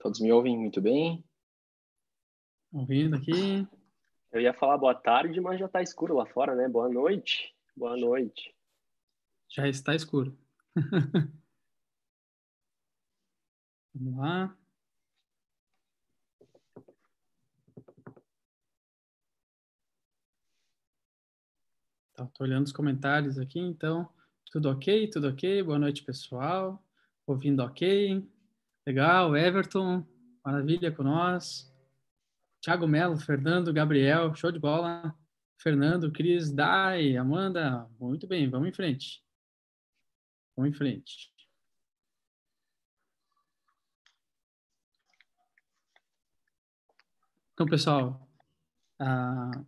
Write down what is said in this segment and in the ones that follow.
Todos me ouvem muito bem? Ouvindo aqui. Eu ia falar boa tarde, mas já está escuro lá fora, né? Boa noite. Boa noite. Já está escuro. Vamos lá. Estou tá, olhando os comentários aqui, então. Tudo ok? Tudo ok? Boa noite, pessoal. Ouvindo ok? Legal, Everton, maravilha com nós. Thiago Melo, Fernando, Gabriel, show de bola. Fernando, Cris, Dai, Amanda, muito bem, vamos em frente. Vamos em frente. Então, pessoal, uh,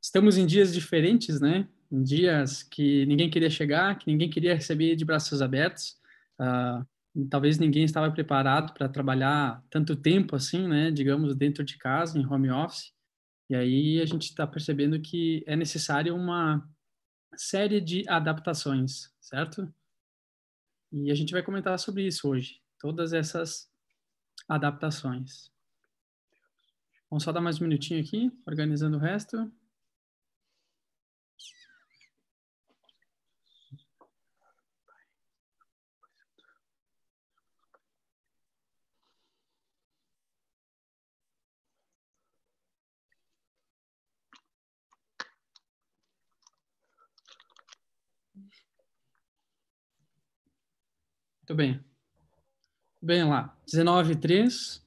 estamos em dias diferentes, né? Em dias que ninguém queria chegar, que ninguém queria receber de braços abertos. Uh, talvez ninguém estava preparado para trabalhar tanto tempo assim, né, digamos, dentro de casa, em home office. E aí a gente está percebendo que é necessário uma série de adaptações, certo? E a gente vai comentar sobre isso hoje, todas essas adaptações. Vamos só dar mais um minutinho aqui, organizando o resto. Muito bem. Bem lá, 19 h 03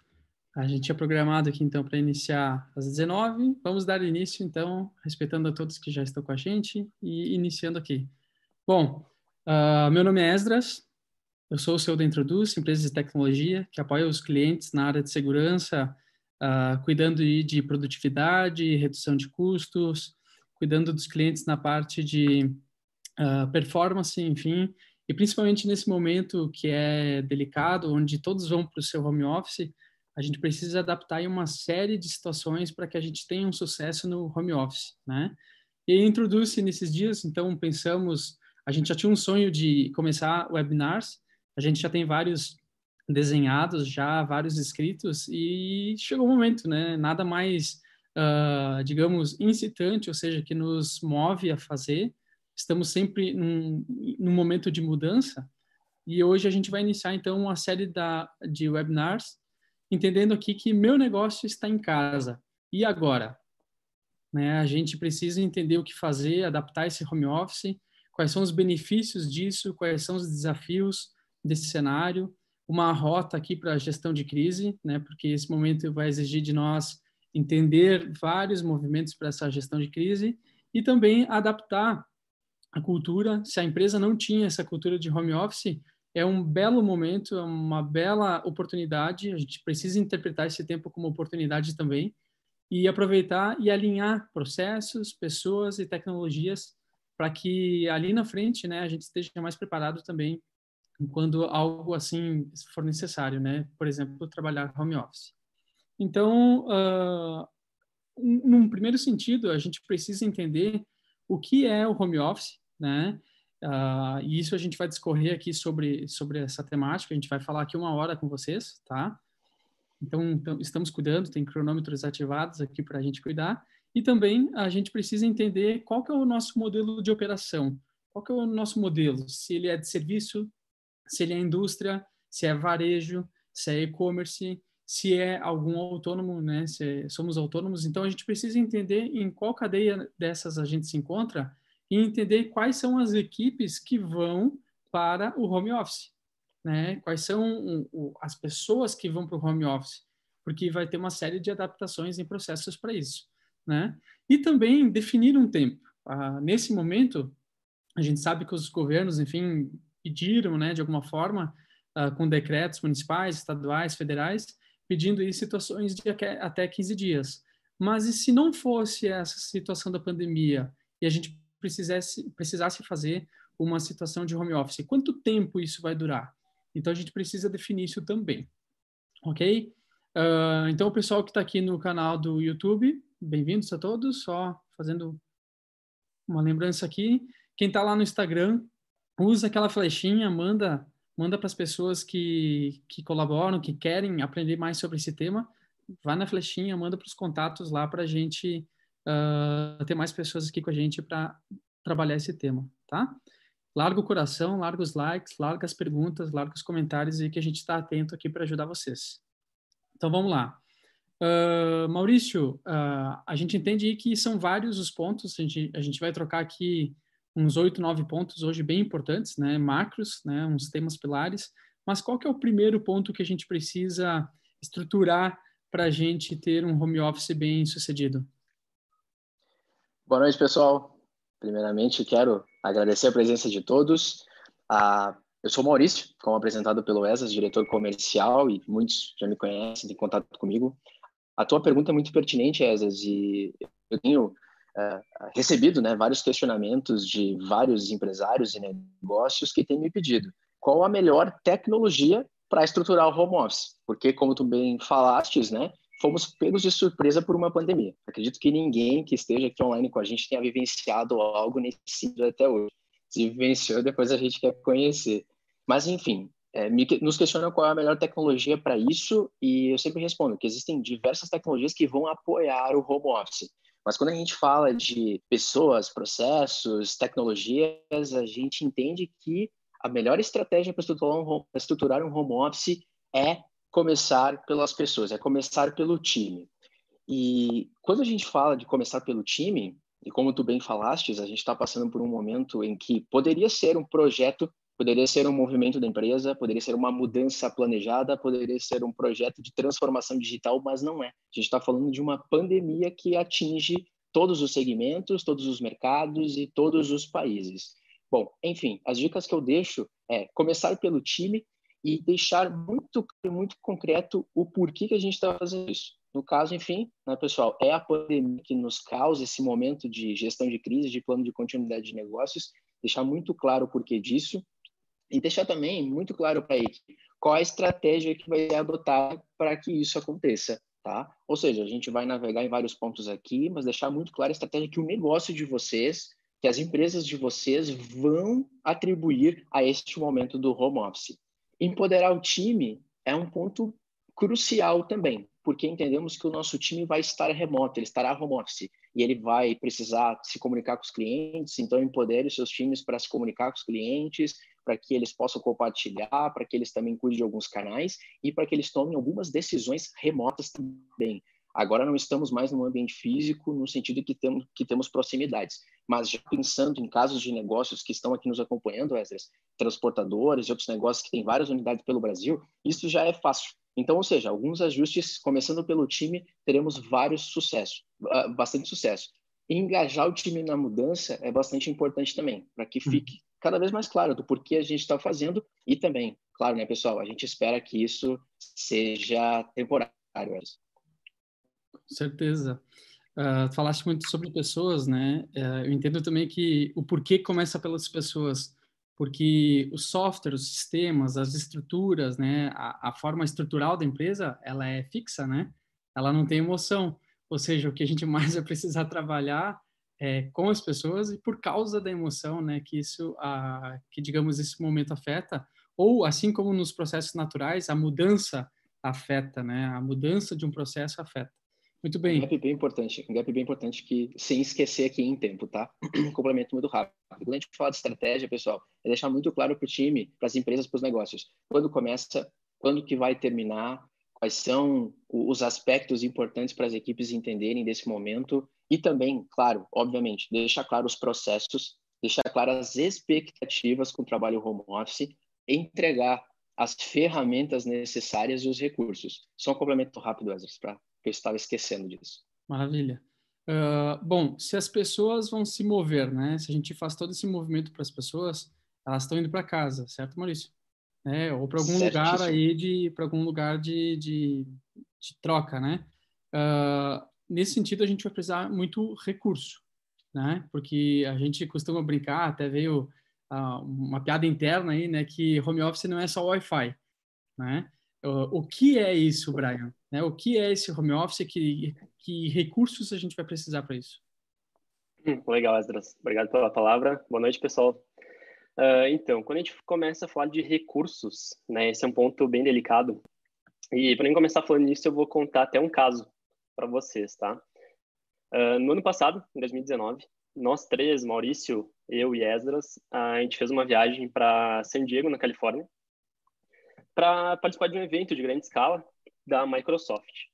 A gente tinha programado aqui então para iniciar às 19 Vamos dar início então, respeitando a todos que já estão com a gente e iniciando aqui. Bom, uh, meu nome é Esdras, eu sou o seu da Introduz, empresa de tecnologia que apoia os clientes na área de segurança, uh, cuidando de, de produtividade, redução de custos, cuidando dos clientes na parte de uh, performance, enfim, e principalmente nesse momento que é delicado, onde todos vão para o seu home office, a gente precisa adaptar em uma série de situações para que a gente tenha um sucesso no home office, né? E introduz-se nesses dias, então pensamos, a gente já tinha um sonho de começar webinars, a gente já tem vários desenhados, já vários escritos e chegou o momento, né? Nada mais, uh, digamos, incitante, ou seja, que nos move a fazer estamos sempre num, num momento de mudança e hoje a gente vai iniciar então uma série da, de webinars entendendo aqui que meu negócio está em casa e agora, né? A gente precisa entender o que fazer, adaptar esse home office, quais são os benefícios disso, quais são os desafios desse cenário, uma rota aqui para a gestão de crise, né? Porque esse momento vai exigir de nós entender vários movimentos para essa gestão de crise e também adaptar a cultura. Se a empresa não tinha essa cultura de home office, é um belo momento, é uma bela oportunidade. A gente precisa interpretar esse tempo como oportunidade também e aproveitar e alinhar processos, pessoas e tecnologias para que ali na frente, né, a gente esteja mais preparado também quando algo assim for necessário, né? Por exemplo, trabalhar home office. Então, uh, num primeiro sentido, a gente precisa entender o que é o home office, né? Uh, e isso a gente vai discorrer aqui sobre, sobre essa temática, a gente vai falar aqui uma hora com vocês, tá? Então, então estamos cuidando, tem cronômetros ativados aqui para a gente cuidar. E também a gente precisa entender qual que é o nosso modelo de operação, qual que é o nosso modelo, se ele é de serviço, se ele é indústria, se é varejo, se é e-commerce, se é algum autônomo, né? Se somos autônomos, então a gente precisa entender em qual cadeia dessas a gente se encontra e entender quais são as equipes que vão para o home office, né? Quais são as pessoas que vão para o home office, porque vai ter uma série de adaptações e processos para isso, né? E também definir um tempo. Ah, nesse momento, a gente sabe que os governos, enfim, pediram, né, de alguma forma, ah, com decretos municipais, estaduais, federais, pedindo em situações de até 15 dias. Mas e se não fosse essa situação da pandemia e a gente precisasse, precisasse fazer uma situação de home office. Quanto tempo isso vai durar? Então, a gente precisa definir isso também. Ok? Uh, então, o pessoal que está aqui no canal do YouTube, bem-vindos a todos. Só fazendo uma lembrança aqui. Quem está lá no Instagram, usa aquela flechinha, manda manda para as pessoas que, que colaboram, que querem aprender mais sobre esse tema, vai na flechinha, manda para os contatos lá para a gente uh, ter mais pessoas aqui com a gente para trabalhar esse tema, tá? Larga o coração, larga os likes, larga as perguntas, larga os comentários e que a gente está atento aqui para ajudar vocês. Então vamos lá. Uh, Maurício, uh, a gente entende que são vários os pontos, a gente, a gente vai trocar aqui uns oito, nove pontos hoje bem importantes, né? Macros, né? Uns temas pilares. Mas qual que é o primeiro ponto que a gente precisa estruturar para a gente ter um home office bem sucedido? Boa noite, pessoal. Primeiramente, quero agradecer a presença de todos. Ah, eu sou Maurício, como apresentado pelo ESAS, diretor comercial, e muitos já me conhecem, têm contato comigo. A tua pergunta é muito pertinente, ESAS, e eu tenho é, recebido né, vários questionamentos de vários empresários e negócios que têm me pedido qual a melhor tecnologia para estruturar o home office, porque como tu bem falastes, né, fomos pegos de surpresa por uma pandemia. Acredito que ninguém que esteja aqui online com a gente tenha vivenciado algo nesse sentido até hoje. Se vivenciou, depois a gente quer conhecer. Mas enfim, é, me, nos questionam qual é a melhor tecnologia para isso e eu sempre respondo que existem diversas tecnologias que vão apoiar o home office. Mas quando a gente fala de pessoas, processos, tecnologias, a gente entende que a melhor estratégia para estruturar um home, estruturar um home office é começar pelas pessoas, é começar pelo time. E quando a gente fala de começar pelo time, e como tu bem falastes, a gente está passando por um momento em que poderia ser um projeto Poderia ser um movimento da empresa, poderia ser uma mudança planejada, poderia ser um projeto de transformação digital, mas não é. A gente está falando de uma pandemia que atinge todos os segmentos, todos os mercados e todos os países. Bom, enfim, as dicas que eu deixo é começar pelo time e deixar muito muito concreto o porquê que a gente está fazendo isso. No caso, enfim, né, pessoal, é a pandemia que nos causa esse momento de gestão de crise, de plano de continuidade de negócios, deixar muito claro o porquê disso, e deixar também muito claro para a qual a estratégia que vai ser adotada para que isso aconteça, tá? Ou seja, a gente vai navegar em vários pontos aqui, mas deixar muito claro a estratégia que o negócio de vocês, que as empresas de vocês vão atribuir a este momento do home office. Empoderar o time é um ponto crucial também, porque entendemos que o nosso time vai estar remoto, ele estará home office e ele vai precisar se comunicar com os clientes, então empodere os seus times para se comunicar com os clientes, para que eles possam compartilhar, para que eles também cuidem de alguns canais e para que eles tomem algumas decisões remotas também. Agora não estamos mais no ambiente físico, no sentido que temos, que temos proximidades, mas já pensando em casos de negócios que estão aqui nos acompanhando, Esdras, transportadores e outros negócios que têm várias unidades pelo Brasil, isso já é fácil. Então, ou seja, alguns ajustes, começando pelo time, teremos vários sucessos, ah, bastante sucesso. Engajar o time na mudança é bastante importante também, para que uhum. fique cada vez mais claro do porquê a gente está fazendo e também, claro, né, pessoal, a gente espera que isso seja temporário. Certeza. Uh, falaste muito sobre pessoas, né? Uh, eu entendo também que o porquê começa pelas pessoas, porque o software, os sistemas, as estruturas, né, a, a forma estrutural da empresa, ela é fixa, né? Ela não tem emoção. Ou seja, o que a gente mais vai precisar trabalhar é, com as pessoas e por causa da emoção, né, que isso, a, que digamos esse momento afeta, ou assim como nos processos naturais, a mudança afeta, né, a mudança de um processo afeta. Muito bem. Um gap bem importante, um gap bem importante que, sem esquecer aqui em tempo, tá? Um complemento muito rápido. Quando a gente fala de estratégia, pessoal, é deixar muito claro para o time, para as empresas, para os negócios, quando começa, quando que vai terminar, quais são os aspectos importantes para as equipes entenderem desse momento e também, claro, obviamente, deixar claro os processos, deixar claras as expectativas com o trabalho home office, entregar as ferramentas necessárias e os recursos. Só um complemento rápido, Ezra, para eu estava esquecendo disso. Maravilha. Uh, bom, se as pessoas vão se mover, né? Se a gente faz todo esse movimento para as pessoas, elas estão indo para casa, certo, Maurício? É, ou para algum Certíssimo. lugar aí de para algum lugar de, de, de troca, né? Uh, nesse sentido, a gente vai precisar muito recurso, né? Porque a gente costuma brincar, até veio uh, uma piada interna aí, né? Que home office não é só Wi-Fi, né? Uh, o que é isso, Brian? Né? O que é esse home office? Que, que recursos a gente vai precisar para isso? Hum, legal, Esdras. Obrigado pela palavra. Boa noite, pessoal. Uh, então, quando a gente começa a falar de recursos, né, esse é um ponto bem delicado. E para mim começar falando nisso, eu vou contar até um caso para vocês, tá? Uh, no ano passado, em 2019, nós três, Maurício, eu e Esdras, a gente fez uma viagem para San Diego, na Califórnia, para participar de um evento de grande escala da Microsoft.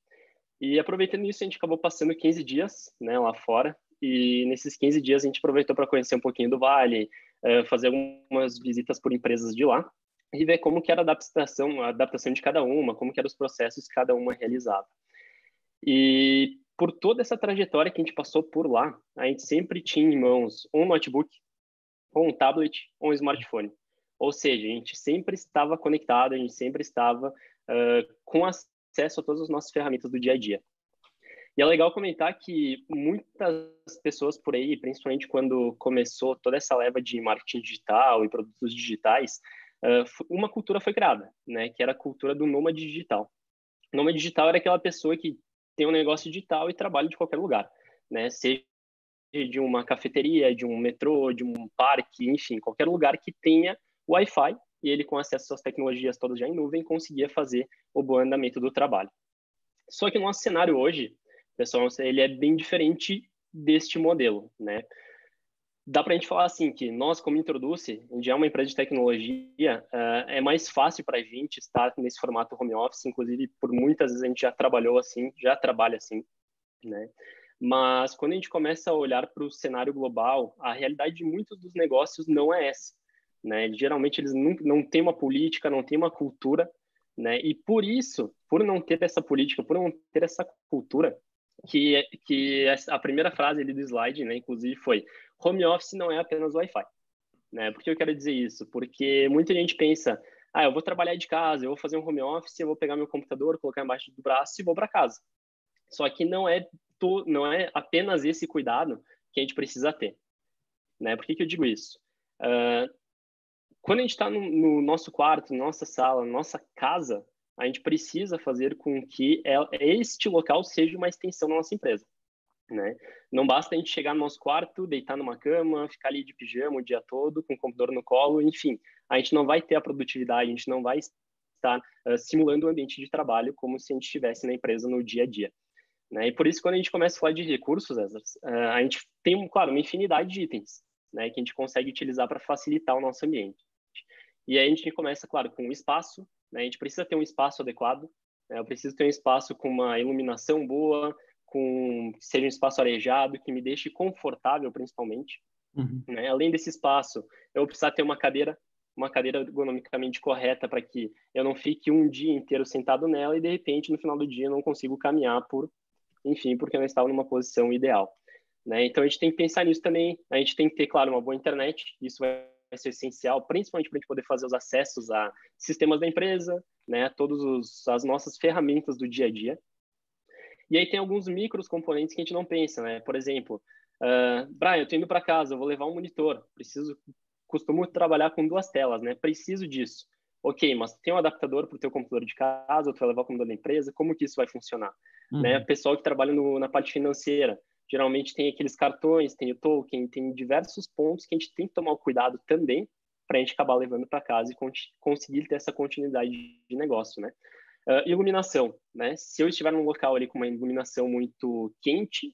E aproveitando isso, a gente acabou passando 15 dias né, lá fora. E nesses 15 dias a gente aproveitou para conhecer um pouquinho do Vale, uh, fazer algumas visitas por empresas de lá e ver como que era a adaptação, a adaptação de cada uma, como que eram os processos que cada uma realizava. E por toda essa trajetória que a gente passou por lá, a gente sempre tinha em mãos um notebook, ou um tablet, ou um smartphone. Ou seja, a gente sempre estava conectado, a gente sempre estava uh, com acesso a todas as nossas ferramentas do dia a dia. E é legal comentar que muitas pessoas por aí, principalmente quando começou toda essa leva de marketing digital e produtos digitais, uma cultura foi criada, né, que era a cultura do nômade digital. O nômade digital era aquela pessoa que tem um negócio digital e trabalha de qualquer lugar, né, seja de uma cafeteria, de um metrô, de um parque, enfim, qualquer lugar que tenha Wi-Fi e ele com acesso às tecnologias todas já em nuvem conseguia fazer o bom andamento do trabalho. Só que o nosso cenário hoje pessoal, ele é bem diferente deste modelo, né? Dá para a gente falar assim que nós, como Introduce, gente é uma empresa de tecnologia, uh, é mais fácil para a gente estar nesse formato home office, inclusive por muitas vezes a gente já trabalhou assim, já trabalha assim, né? Mas quando a gente começa a olhar para o cenário global, a realidade de muitos dos negócios não é essa, né? Geralmente eles não, não têm uma política, não têm uma cultura, né? E por isso, por não ter essa política, por não ter essa cultura, que, que a primeira frase ali do slide, né, inclusive, foi home office não é apenas Wi-Fi. Né? Por que eu quero dizer isso? Porque muita gente pensa, ah, eu vou trabalhar de casa, eu vou fazer um home office, eu vou pegar meu computador, colocar embaixo do braço e vou para casa. Só que não é, não é apenas esse cuidado que a gente precisa ter. Né? Por que, que eu digo isso? Uh, quando a gente está no, no, nosso quarto, nossa sala, nossa casa, a gente precisa fazer com que este local seja uma extensão da nossa empresa. Né? Não basta a gente chegar no nosso quarto, deitar numa cama, ficar ali de pijama o dia todo, com o computador no colo, enfim, a gente não vai ter a produtividade, a gente não vai estar uh, simulando o ambiente de trabalho como se a gente estivesse na empresa no dia a dia. Né? E por isso, quando a gente começa a falar de recursos, uh, a gente tem, claro, uma infinidade de itens né, que a gente consegue utilizar para facilitar o nosso ambiente. E aí a gente começa, claro, com o espaço, né? A gente precisa ter um espaço adequado, né? eu preciso ter um espaço com uma iluminação boa, com seja um espaço arejado, que me deixe confortável, principalmente. Uhum. Né? Além desse espaço, eu vou precisar ter uma cadeira, uma cadeira ergonomicamente correta para que eu não fique um dia inteiro sentado nela e de repente no final do dia eu não consigo caminhar por, enfim, porque eu não estava numa posição ideal. Né? Então a gente tem que pensar nisso também. A gente tem que ter, claro, uma boa internet. Isso vai ser essencial, principalmente para a gente poder fazer os acessos a sistemas da empresa, né, todas as nossas ferramentas do dia a dia. E aí tem alguns micros componentes que a gente não pensa, né? Por exemplo, uh, Brian, eu estou indo para casa, eu vou levar um monitor, preciso, costumo trabalhar com duas telas, né? Preciso disso. Ok, mas tem um adaptador para o teu computador de casa, ou tu vai levar o computador da empresa, como que isso vai funcionar? Uhum. Né? Pessoal que trabalha no, na parte financeira, Geralmente tem aqueles cartões, tem o token, tem diversos pontos que a gente tem que tomar cuidado também para a gente acabar levando para casa e conseguir ter essa continuidade de negócio, né? Uh, iluminação, né? Se eu estiver num local ali com uma iluminação muito quente,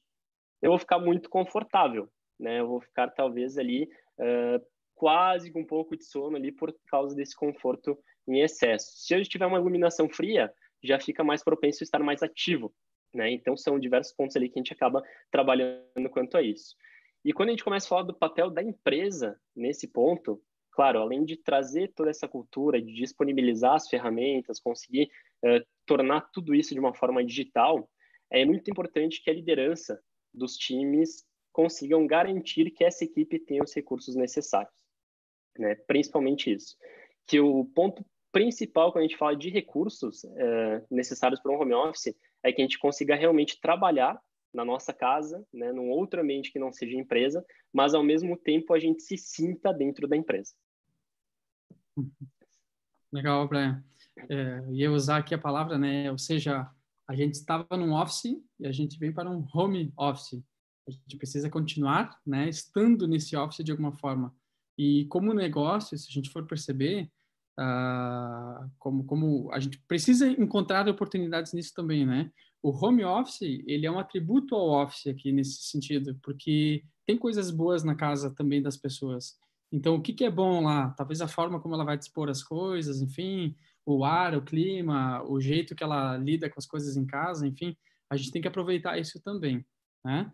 eu vou ficar muito confortável, né? Eu vou ficar talvez ali uh, quase com um pouco de sono ali por causa desse conforto em excesso. Se eu tiver uma iluminação fria, já fica mais propenso a estar mais ativo, né? Então, são diversos pontos ali que a gente acaba trabalhando quanto a isso. E quando a gente começa a falar do papel da empresa nesse ponto, claro, além de trazer toda essa cultura, de disponibilizar as ferramentas, conseguir uh, tornar tudo isso de uma forma digital, é muito importante que a liderança dos times consigam garantir que essa equipe tenha os recursos necessários, né? Principalmente isso. Que o ponto principal quando a gente fala de recursos uh, necessários para um home office é que a gente consiga realmente trabalhar na nossa casa, né, num outro ambiente que não seja empresa, mas ao mesmo tempo a gente se sinta dentro da empresa. Legal, Brian. É, ia usar aqui a palavra, né, ou seja, a gente estava num office e a gente vem para um home office. A gente precisa continuar, né, estando nesse office de alguma forma. E como negócio, se a gente for perceber, uh, como, como a gente precisa encontrar oportunidades nisso também, né? O home office, ele é um atributo ao office aqui nesse sentido, porque tem coisas boas na casa também das pessoas. Então, o que, que é bom lá? Talvez a forma como ela vai dispor as coisas, enfim, o ar, o clima, o jeito que ela lida com as coisas em casa, enfim, a gente tem que aproveitar isso também, né?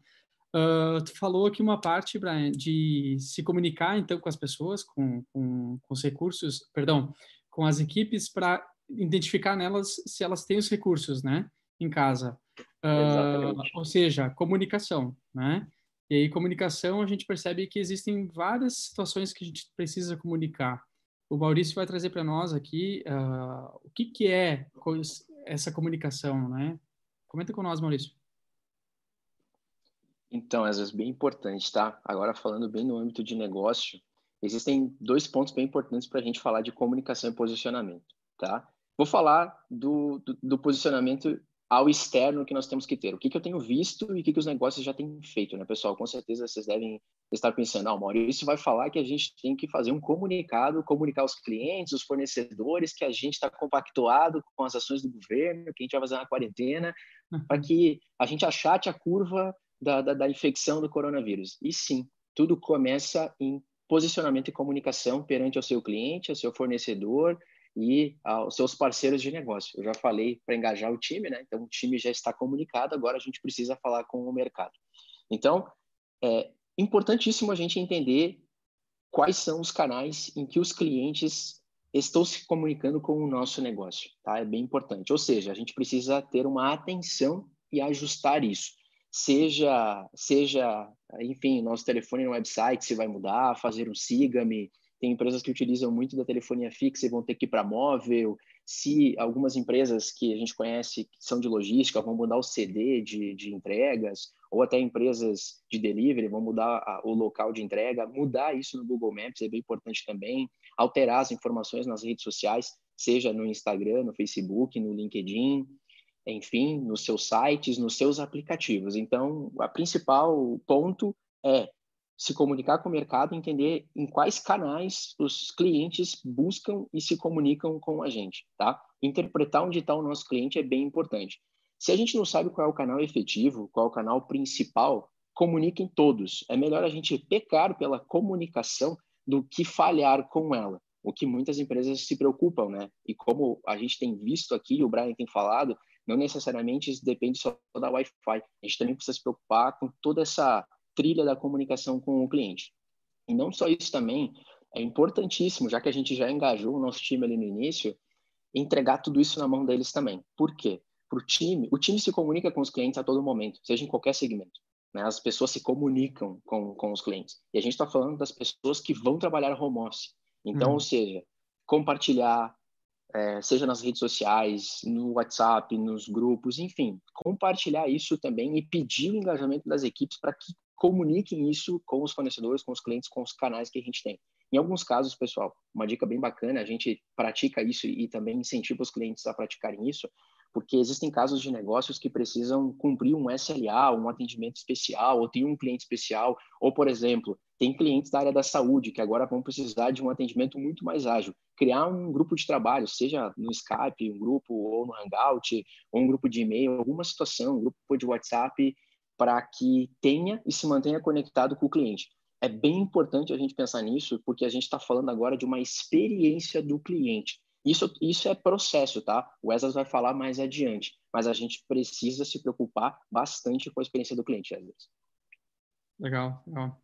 Uh, tu falou aqui uma parte, Brian, de se comunicar então com as pessoas, com, com, com os recursos, perdão, com as equipes para identificar nelas se elas têm os recursos, né, em casa. Uh, ou seja, comunicação, né? E aí, comunicação, a gente percebe que existem várias situações que a gente precisa comunicar. O Maurício vai trazer para nós aqui uh, o que, que é essa comunicação, né? Comenta com nós, Maurício. Então, às vezes, bem importante, tá? Agora, falando bem no âmbito de negócio, existem dois pontos bem importantes para a gente falar de comunicação e posicionamento, tá? Vou falar do, do, do, posicionamento ao externo que nós temos que ter. O que, que eu tenho visto e o que, que os negócios já têm feito, né, pessoal? Com certeza vocês devem estar pensando, ah, Maurício vai falar que a gente tem que fazer um comunicado, comunicar os clientes, os fornecedores, que a gente está compactuado com as ações do governo, que a gente vai fazer uma quarentena, para uhum. que a gente achate a curva da, da, da infecção do coronavírus. E sim, tudo começa em posicionamento e comunicação perante o seu cliente, ao seu fornecedor e aos seus parceiros de negócio. Eu já falei para engajar o time, né? Então o time já está comunicado, agora a gente precisa falar com o mercado. Então, é importantíssimo a gente entender quais são os canais em que os clientes estão se comunicando com o nosso negócio, tá? É bem importante. Ou seja, a gente precisa ter uma atenção e ajustar isso seja, seja, enfim, nosso telefone no website se vai mudar, fazer um siga-me. Tem empresas que utilizam muito da telefonia fixa e vão ter que ir para móvel. Se algumas empresas que a gente conhece que são de logística vão mudar o CD de, de entregas, ou até empresas de delivery vão mudar a, o local de entrega, mudar isso no Google Maps é bem importante também. Alterar as informações nas redes sociais, seja no Instagram, no Facebook, no LinkedIn enfim, nos seus sites, nos seus aplicativos. Então, a principal ponto é se comunicar com o mercado, entender em quais canais os clientes buscam e se comunicam com a gente, tá? Interpretar onde está o nosso cliente é bem importante. Se a gente não sabe qual é o canal efetivo, qual é o canal principal, comuniquem todos. É melhor a gente pecar pela comunicação do que falhar com ela, o que muitas empresas se preocupam, né? E como a gente tem visto aqui, o Brian tem falado, não necessariamente isso depende só da Wi-Fi. A gente também precisa se preocupar com toda essa trilha da comunicação com o cliente. E não só isso também, é importantíssimo, já que a gente já engajou o nosso time ali no início, entregar tudo isso na mão deles também. Por quê? Para o time, o time se comunica com os clientes a todo momento, seja em qualquer segmento. Né? As pessoas se comunicam com, com os clientes. E a gente está falando das pessoas que vão trabalhar home office. Então, hum. ou seja, compartilhar, é, seja nas redes sociais, no WhatsApp, nos grupos, enfim, compartilhar isso também e pedir o engajamento das equipes para que comuniquem isso com os fornecedores, com os clientes, com os canais que a gente tem. Em alguns casos, pessoal, uma dica bem bacana, a gente pratica isso e também incentiva os clientes a praticarem isso, porque existem casos de negócios que precisam cumprir um SLA, um atendimento especial, ou tem um cliente especial, ou, por exemplo, tem clientes da área da saúde que agora vão precisar de um atendimento muito mais ágil. Criar um grupo de trabalho, seja no Skype, um grupo, ou no Hangout, ou um grupo de e-mail, alguma situação, um grupo de WhatsApp, para que tenha e se mantenha conectado com o cliente. É bem importante a gente pensar nisso, porque a gente está falando agora de uma experiência do cliente. Isso, isso é processo, tá? O Esas vai falar mais adiante, mas a gente precisa se preocupar bastante com a experiência do cliente, Esas. Legal, legal.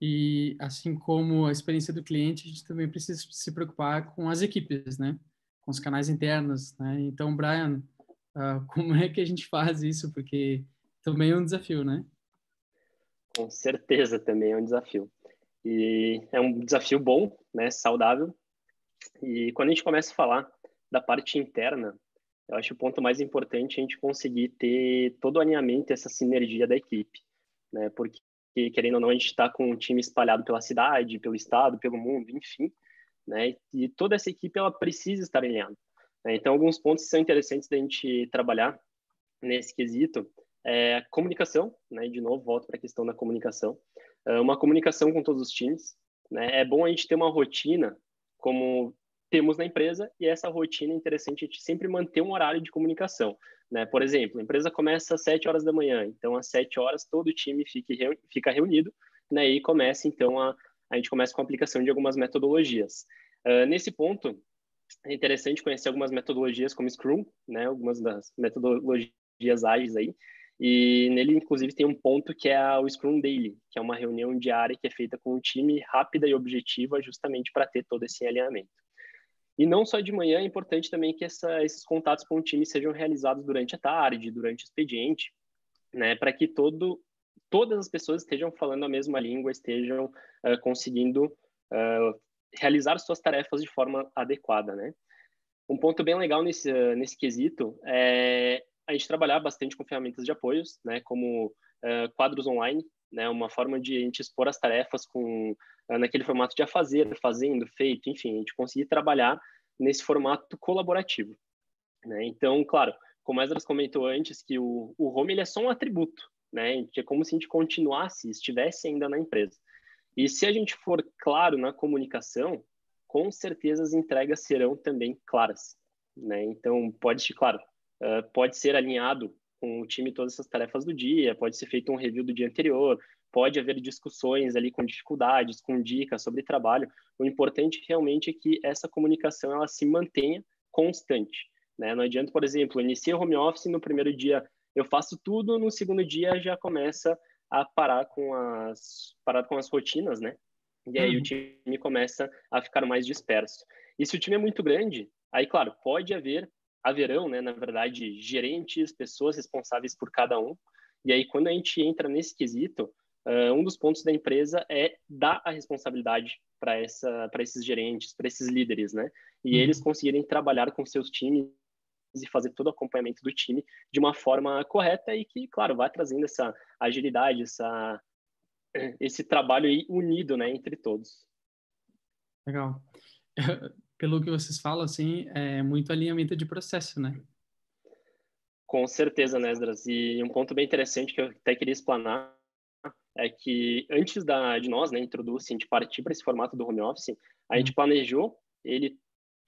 E assim como a experiência do cliente, a gente também precisa se preocupar com as equipes, né? Com os canais internos, né? Então, Brian, uh, como é que a gente faz isso? Porque também é um desafio, né? Com certeza, também é um desafio. E é um desafio bom, né? Saudável. E quando a gente começa a falar da parte interna, eu acho o ponto mais importante é a gente conseguir ter todo o alinhamento, essa sinergia da equipe, né? Porque que querendo ou não a gente está com um time espalhado pela cidade, pelo estado, pelo mundo, enfim, né? E toda essa equipe ela precisa estar alinhada. Né? Então alguns pontos que são interessantes da gente trabalhar nesse quesito é comunicação, né? De novo volto para a questão da comunicação, é uma comunicação com todos os times, Né? É bom a gente ter uma rotina, como temos na empresa, e essa rotina é interessante a gente sempre manter um horário de comunicação. Né? Por exemplo, a empresa começa às 7 horas da manhã, então às 7 horas todo o time fica, fica reunido né? e começa então a, a gente começa com a aplicação de algumas metodologias. Uh, nesse ponto, é interessante conhecer algumas metodologias como Scrum, né? algumas das metodologias ágeis aí, e nele, inclusive, tem um ponto que é o Scrum Daily, que é uma reunião diária que é feita com o time rápida e objetiva, justamente para ter todo esse alinhamento. E não só de manhã, é importante também que essa, esses contatos com o time sejam realizados durante a tarde, durante o expediente, né, para que todo, todas as pessoas estejam falando a mesma língua, estejam uh, conseguindo uh, realizar suas tarefas de forma adequada, né? Um ponto bem legal nesse, uh, nesse quesito é a gente trabalhar bastante com ferramentas de apoios, né, como quadros online, né, uma forma de a gente expor as tarefas com naquele formato de a fazer, fazendo, feito, enfim, a gente conseguir trabalhar nesse formato colaborativo. Né? Então, claro, como Esdras comentou antes, que o, o home ele é só um atributo, né? É como se a gente continuasse, estivesse ainda na empresa. E se a gente for claro na comunicação, com certeza as entregas serão também claras, né? Então, pode, claro, uh, pode ser alinhado com o time todas essas tarefas do dia, pode ser feito um review do dia anterior, pode haver discussões ali com dificuldades, com dicas sobre trabalho. O importante realmente é que essa comunicação ela se mantenha constante. Né? Não adianta, por exemplo, inicia o home office no primeiro dia eu faço tudo, no segundo dia já começa a parar com as parar com as rotinas, né? E aí uhum. o time começa a ficar mais disperso. E se o time é muito grande, aí claro, pode haver haverão, né, na verdade, gerentes, pessoas responsáveis por cada um. E aí, quando a gente entra nesse quesito, uh, um dos pontos da empresa é dar a responsabilidade para essa, para esses gerentes, para esses líderes, né? E uhum. eles conseguirem trabalhar com seus times e fazer todo o acompanhamento do time de uma forma correta e que, claro, vai trazendo essa agilidade, essa, esse trabalho unido, né, entre todos. Legal. pelo que vocês falam, assim, é muito alinhamento de processo, né? Com certeza, Nesdras. E um ponto bem interessante que eu até queria explanar é que antes da, de nós, né, introduzir, a gente partir para esse formato do home office, a gente uhum. planejou ele,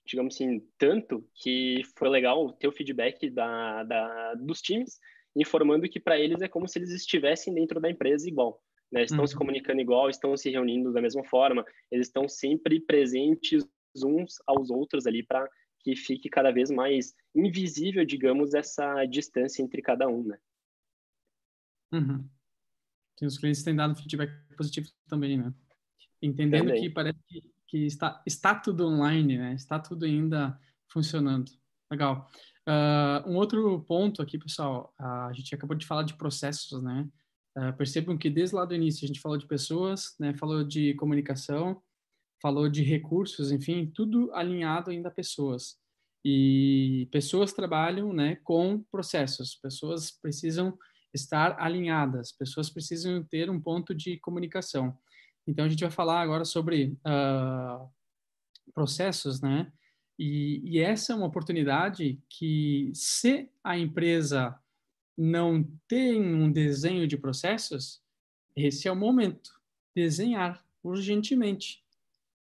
digamos assim, tanto que foi legal ter o feedback da, da dos times, informando que para eles é como se eles estivessem dentro da empresa igual. Né? Estão uhum. se comunicando igual, estão se reunindo da mesma forma, eles estão sempre presentes uns aos outros ali para que fique cada vez mais invisível, digamos, essa distância entre cada um, né? Uhum. Os clientes têm dado feedback positivo também, né? Entendendo também. que parece que, que, está, está tudo online, né? Está tudo ainda funcionando. Legal. Uh, um outro ponto aqui, pessoal, a gente acabou de falar de processos, né? Uh, percebam que desde lá do início a gente falou de pessoas, né? Falou de comunicação, falou de recursos, enfim, tudo alinhado ainda a pessoas. E pessoas trabalham né, com processos, pessoas precisam estar alinhadas, pessoas precisam ter um ponto de comunicação. Então, a gente vai falar agora sobre uh, processos, né? E, e, essa é uma oportunidade que, se a empresa não tem um desenho de processos, esse é o momento. Desenhar urgentemente.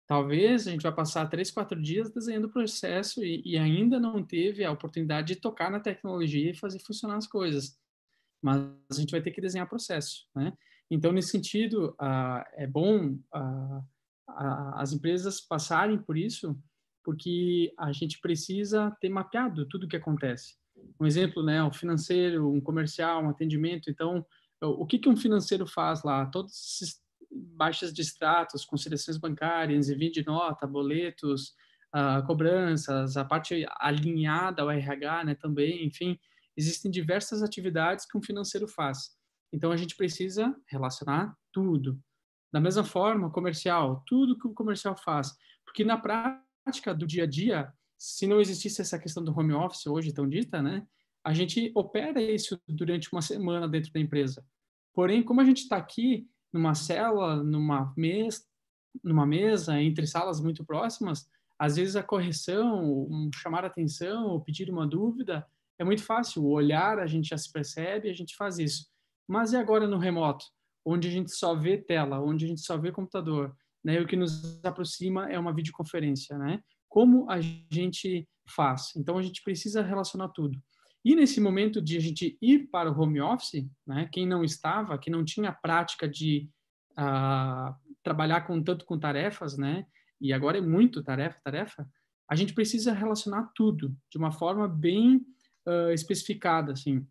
Talvez a gente vai passar três, quatro dias desenhando o processo e, e, ainda não teve a oportunidade de tocar na tecnologia e fazer funcionar as coisas. Mas a gente vai ter que desenhar processo, né? Então, nesse sentido, ah, é bom ah, as empresas passarem por isso, porque a gente precisa ter mapeado tudo o que acontece. Um exemplo, né, um financeiro, um comercial, um atendimento. Então, o que, que um financeiro faz lá? Todos esses baixas de extratos, conciliações bancárias, envio de nota, boletos, uh, cobranças, a parte alinhada ao RH, né, também, enfim, existem diversas atividades que um financeiro faz. Então a gente precisa relacionar tudo. Da mesma forma, comercial, tudo que o comercial faz, porque na prática do dia a dia, se não existisse essa questão do home office hoje tão dita, né, a gente opera isso durante uma semana dentro da empresa. Porém, como a gente está aqui numa cela, numa mesa, numa mesa entre salas muito próximas, às vezes a correção, um chamar atenção, ou pedir uma dúvida, é muito fácil. O olhar a gente já se percebe, a gente faz isso. Mas e agora no remoto, onde a gente só vê tela, onde a gente só vê computador? né? O que nos aproxima é uma videoconferência, né? Como a gente faz? Então a gente precisa relacionar tudo. E nesse momento de a gente ir para o home office, né? Quem não estava, que não tinha prática de uh, trabalhar com tanto com tarefas, né? E agora é muito tarefa, tarefa. A gente precisa relacionar tudo de uma forma bem uh, especificada, assim.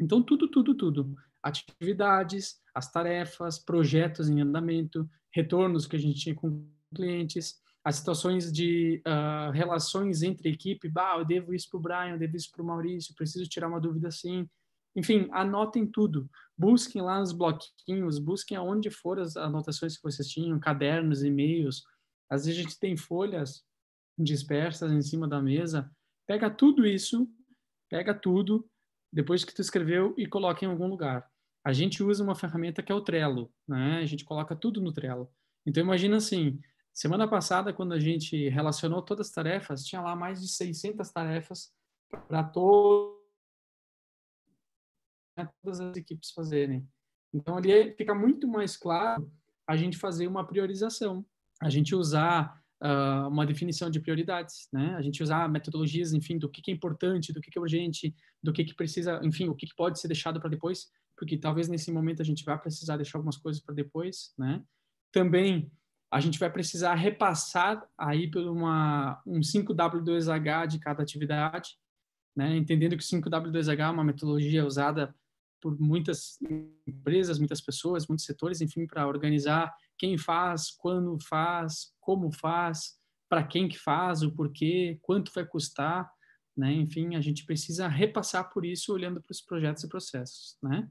Então tudo, tudo, tudo. Atividades, as tarefas, projetos em andamento, retornos que a gente tinha com clientes, as situações de uh, relações entre equipe, bah, eu devo isso para o Brian, eu devo isso para o Maurício, preciso tirar uma dúvida assim. Enfim, anotem tudo. Busquem lá nos bloquinhos, busquem aonde for as anotações que vocês tinham, cadernos, e-mails. Às vezes a gente tem folhas dispersas em cima da mesa. Pega tudo isso, pega tudo, depois que tu escreveu e coloca em algum lugar. A gente usa uma ferramenta que é o Trello, né? A gente coloca tudo no Trello. Então imagina assim, semana passada quando a gente relacionou todas as tarefas, tinha lá mais de 600 tarefas para né, todas as equipes fazerem. Então ali fica muito mais claro a gente fazer uma priorização, a gente usar uh, uma definição de prioridades, né? A gente usar metodologias, enfim, do que, que é importante, do que, que é urgente, do que, que precisa, enfim, o que, que pode ser deixado para depois, porque talvez nesse momento a gente vai precisar deixar algumas coisas para depois, né? Também a gente vai precisar repassar aí por uma, um 5W2H de cada atividade, né? entendendo que o 5W2H é uma metodologia usada por muitas empresas, muitas pessoas, muitos setores, enfim, para organizar quem faz, quando faz, como faz, para quem que faz, o porquê, quanto vai custar, né? Enfim, a gente precisa repassar por isso olhando para os projetos e processos, né?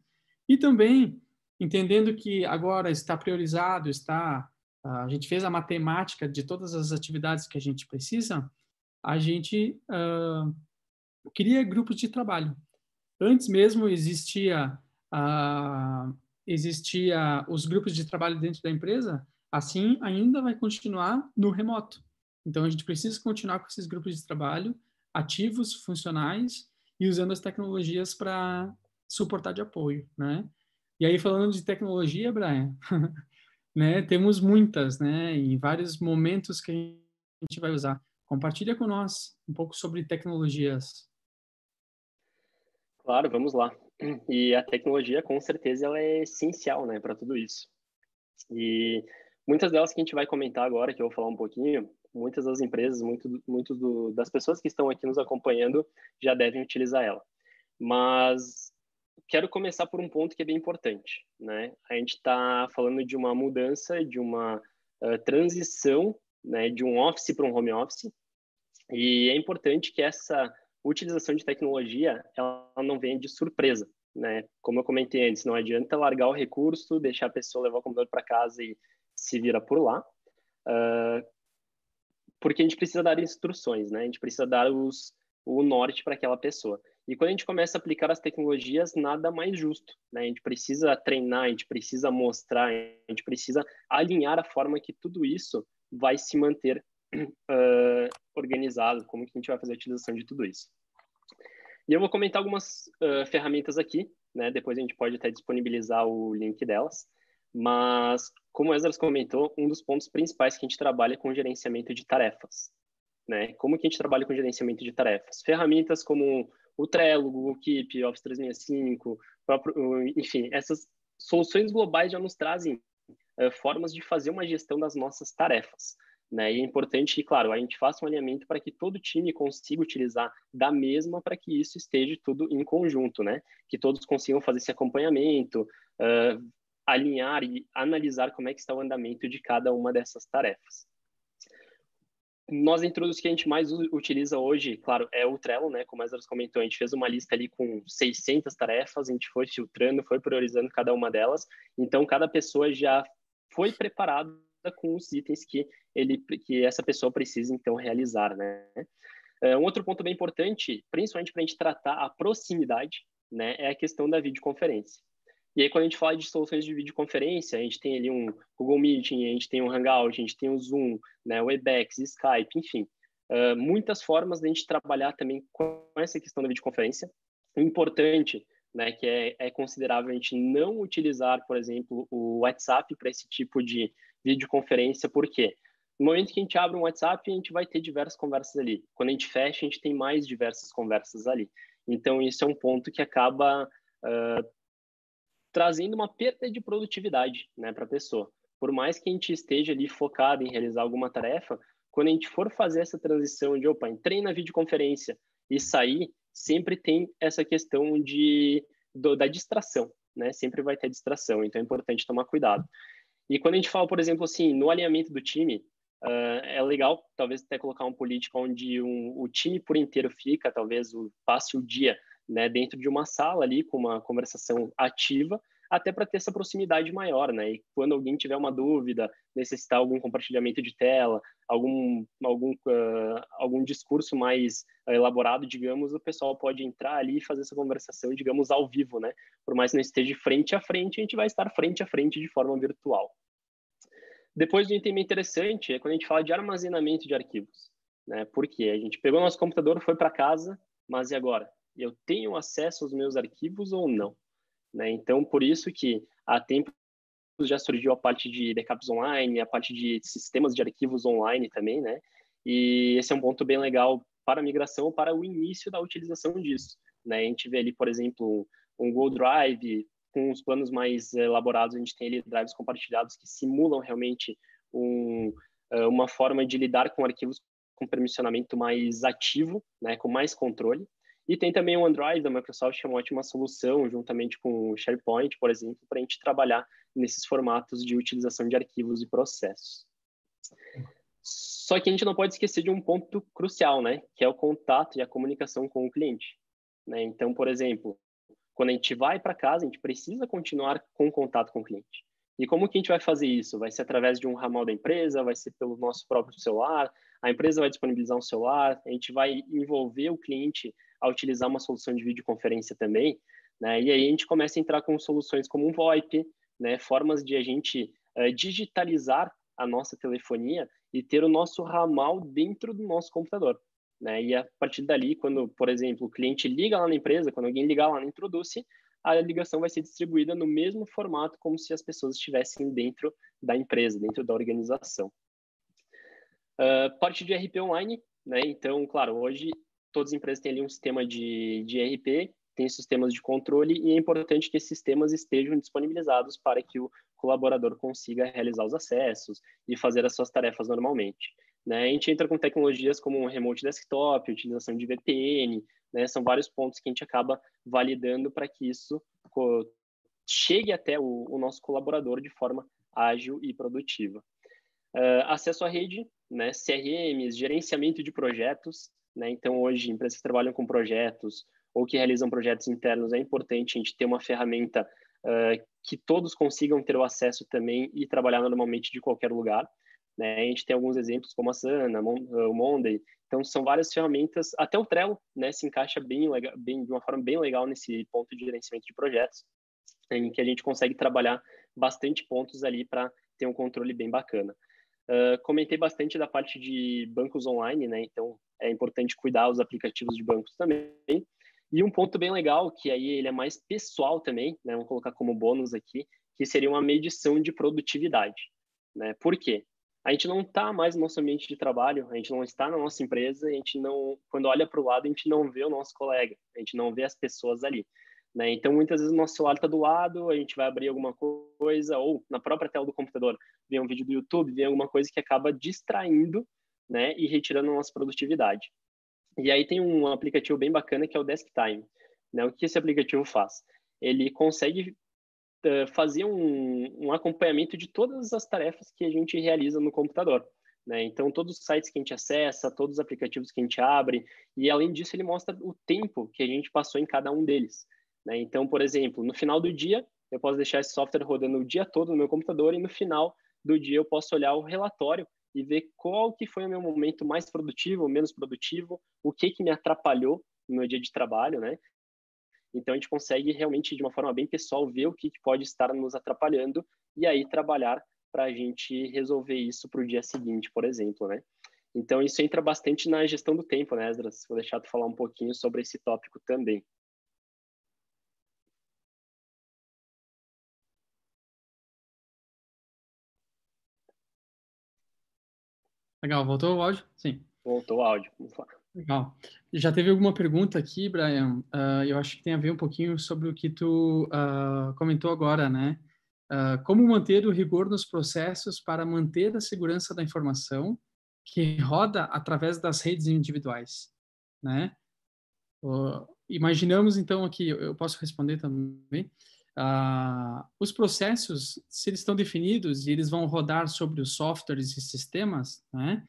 E também entendendo que agora está priorizado, está a gente fez a matemática de todas as atividades que a gente precisa, a gente uh, cria grupos de trabalho. Antes mesmo existia uh, existia os grupos de trabalho dentro da empresa, assim ainda vai continuar no remoto. Então a gente precisa continuar com esses grupos de trabalho ativos, funcionais e usando as tecnologias para suportar de apoio, né? E aí falando de tecnologia, Brian, né, temos muitas, né, em vários momentos que a gente vai usar. Compartilha com nós um pouco sobre tecnologias. Claro, vamos lá. E a tecnologia, com certeza, ela é essencial, né, para tudo isso. E muitas delas que a gente vai comentar agora, que eu vou falar um pouquinho, muitas das empresas, muito, muito das pessoas que estão aqui nos acompanhando já devem utilizar ela. Mas quero começar por um ponto que é bem importante, né? A gente está falando de uma mudança, de uma uh, transição, né, de um office para um home office, e é importante que essa utilização de tecnologia ela não vem de surpresa, né? Como eu comentei antes, não adianta largar o recurso, deixar a pessoa levar o computador para casa e se vira por lá, uh, porque a gente precisa dar instruções, né? A gente precisa dar os, o norte para aquela pessoa. E quando a gente começa a aplicar as tecnologias, nada mais justo, né? A gente precisa treinar, a gente precisa mostrar, a gente precisa alinhar a forma que tudo isso vai se manter uh, organizado, como que a gente vai fazer a utilização de tudo isso. E eu vou comentar algumas uh, ferramentas aqui, né? Depois a gente pode até disponibilizar o link delas. Mas, como o Ezra comentou, um dos pontos principais que a gente trabalha é com gerenciamento de tarefas. Né? Como que a gente trabalha com gerenciamento de tarefas? Ferramentas como o Trello, Google Keep, Office 365, próprio, enfim, essas soluções globais já nos trazem uh, formas de fazer uma gestão das nossas tarefas. Né? E é importante que, claro, a gente faça um alinhamento para que todo time consiga utilizar da mesma para que isso esteja tudo em conjunto, né? Que todos consigam fazer esse acompanhamento, uh, alinhar e analisar como é que está o andamento de cada uma dessas tarefas. Nós, entre os que a gente mais utiliza hoje, claro, é o Trello, né? Como a Ezra comentou, a gente fez uma lista ali com 600 tarefas, a gente foi filtrando, foi priorizando cada uma delas. Então, cada pessoa já foi preparada com os itens que ele que essa pessoa precisa então realizar, né? É, um outro ponto bem importante, principalmente para a gente tratar a proximidade, né, é a questão da videoconferência. E aí, quando a gente fala de soluções de videoconferência, a gente tem ali um Google Meeting, a gente tem um Hangout, a gente tem o Zoom, né, Webex, Skype, enfim. Uh, muitas formas de a gente trabalhar também com essa questão da videoconferência. Importante né, que é, é considerável a gente não utilizar, por exemplo, o WhatsApp para esse tipo de videoconferência, por quê? No momento que a gente abre um WhatsApp, a gente vai ter diversas conversas ali. Quando a gente fecha, a gente tem mais diversas conversas ali. Então, isso é um ponto que acaba uh, trazendo uma perda de produtividade né, para a pessoa. Por mais que a gente esteja ali focado em realizar alguma tarefa, quando a gente for fazer essa transição de, opa, entrei na videoconferência e sair, sempre tem essa questão de, do, da distração, né? Sempre vai ter distração, então é importante tomar cuidado. E quando a gente fala, por exemplo, assim, no alinhamento do time, uh, é legal talvez até colocar um político onde um, o time por inteiro fica, talvez o, passe o dia né, dentro de uma sala ali com uma conversação ativa, até para ter essa proximidade maior, né? E quando alguém tiver uma dúvida, necessitar algum compartilhamento de tela, algum algum uh, algum discurso mais uh, elaborado, digamos, o pessoal pode entrar ali e fazer essa conversação, digamos, ao vivo, né? Por mais que não esteja frente a frente, a gente vai estar frente a frente de forma virtual. Depois do item interessante é quando a gente fala de armazenamento de arquivos, né? Porque a gente pegou nosso computador, foi para casa, mas e agora? Eu tenho acesso aos meus arquivos ou não? Né? Então, por isso que há tempo já surgiu a parte de backups online, a parte de sistemas de arquivos online também, né? E esse é um ponto bem legal para a migração, para o início da utilização disso. Né? A gente vê ali, por exemplo, um Google Drive, com os planos mais elaborados, a gente tem ali drives compartilhados que simulam realmente um, uma forma de lidar com arquivos com permissionamento mais ativo, né, com mais controle. E tem também o Android da Microsoft, que é uma ótima solução, juntamente com o SharePoint, por exemplo, para a gente trabalhar nesses formatos de utilização de arquivos e processos. Só que a gente não pode esquecer de um ponto crucial, né? Que é o contato e a comunicação com o cliente. Né? Então, por exemplo, quando a gente vai para casa, a gente precisa continuar com contato com o cliente. E como que a gente vai fazer isso? Vai ser através de um ramal da empresa, vai ser pelo nosso próprio celular, a empresa vai disponibilizar um celular, a gente vai envolver o cliente a utilizar uma solução de videoconferência também, né? E aí a gente começa a entrar com soluções como um VoIP, né? Formas de a gente uh, digitalizar a nossa telefonia e ter o nosso ramal dentro do nosso computador. Né? E a partir dali, quando, por exemplo, o cliente liga lá na empresa, quando alguém ligar lá na Introduce, a ligação vai ser distribuída no mesmo formato como se as pessoas estivessem dentro da empresa, dentro da organização. Uh, parte de RP online, né? Então, claro, hoje todas as empresas têm ali um sistema de, de ERP, tem sistemas de controle e é importante que esses sistemas estejam disponibilizados para que o colaborador consiga realizar os acessos e fazer as suas tarefas normalmente. Né? A gente entra com tecnologias como remote desktop, utilização de VPN, né? são vários pontos que a gente acaba validando para que isso chegue até o, o, nosso colaborador de forma ágil e produtiva. Uh, acesso à rede, né? CRMs, gerenciamento de projetos, né? Então, hoje, empresas que trabalham com projetos ou que realizam projetos internos, é importante a gente ter uma ferramenta uh, que todos consigam ter o acesso também e trabalhar normalmente de qualquer lugar. Né? A gente tem alguns exemplos como a Sana, o Monday. Então, são várias ferramentas. Até o Trello né, se encaixa bem, bem, de uma forma bem legal nesse ponto de gerenciamento de projetos, em que a gente consegue trabalhar bastante pontos ali para ter um controle bem bacana. Uh, comentei bastante da parte de bancos online, né? Então, é importante cuidar os aplicativos de bancos também. E um ponto bem legal, que aí ele é mais pessoal também, né? Vamos colocar como bônus aqui, que seria uma medição de produtividade, né? Por quê? A gente não está mais no nosso ambiente de trabalho, a gente não está na nossa empresa, a gente não, quando olha para o lado, a gente não vê o nosso colega, a gente não vê as pessoas ali. Né? Então, muitas vezes o nosso celular está do lado, a gente vai abrir alguma coisa, ou na própria tela do computador, vê um vídeo do YouTube, vê alguma coisa que acaba distraindo né, e retirando a nossa produtividade. E aí tem um aplicativo bem bacana que é o DeskTime. Né? O que esse aplicativo faz? Ele consegue uh, fazer um, um, acompanhamento de todas as tarefas que a gente realiza no computador. Né? Então, todos os sites que a gente acessa, todos os aplicativos que a gente abre, e além disso, ele mostra o tempo que a gente passou em cada um deles. Né? Então, por exemplo, no final do dia, eu posso deixar esse software rodando o dia todo no meu computador e no final do dia eu posso olhar o relatório e ver qual que foi o meu momento mais produtivo, menos produtivo, o que que me atrapalhou no meu dia de trabalho, né? Então a gente consegue realmente de uma forma bem pessoal ver o que, que pode estar nos atrapalhando e aí trabalhar para a gente resolver isso para o dia seguinte, por exemplo, né? Então isso entra bastante na gestão do tempo, né, Esdras? Vou deixar tu falar um pouquinho sobre esse tópico também. Legal, voltou o áudio? Sim. Voltou o áudio. Legal. Já teve alguma pergunta aqui, Brian? Uh, eu acho que tem a ver um pouquinho sobre o que tu uh, comentou agora, né? Uh, como manter o rigor nos processos para manter a segurança da informação que roda através das redes individuais, né? imaginamos então aqui, eu posso responder também. Os processos, se eles estão definidos e eles vão rodar sobre os softwares e sistemas, né?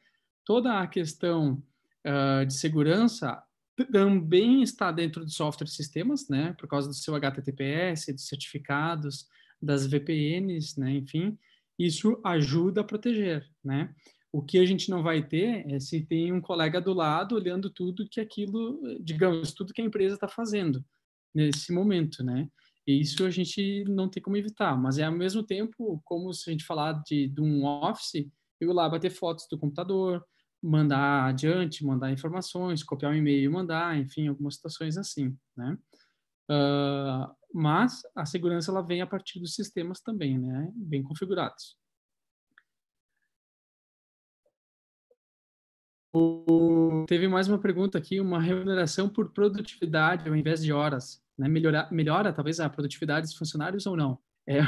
Toda a questão uh, de segurança também está dentro de software e sistemas, né? Por causa do seu HTTPS, dos certificados, das VPNs, né? Enfim, isso ajuda a proteger, né? O que a gente não vai ter é se tem um colega do lado olhando tudo que aquilo, digamos, tudo que a empresa está fazendo nesse momento, né? E isso a gente não tem como evitar, mas é ao mesmo tempo como se a gente falar de, de um office, eu lá bater fotos do computador, mandar adiante, mandar informações, copiar um e-mail e mandar, enfim, algumas situações assim, né? Uh, mas a segurança ela vem a partir dos sistemas também, né? Bem configurados. Teve mais uma pergunta aqui, uma remuneração por produtividade ao invés de horas, né? Melhora, melhora talvez a produtividade dos funcionários ou não? É,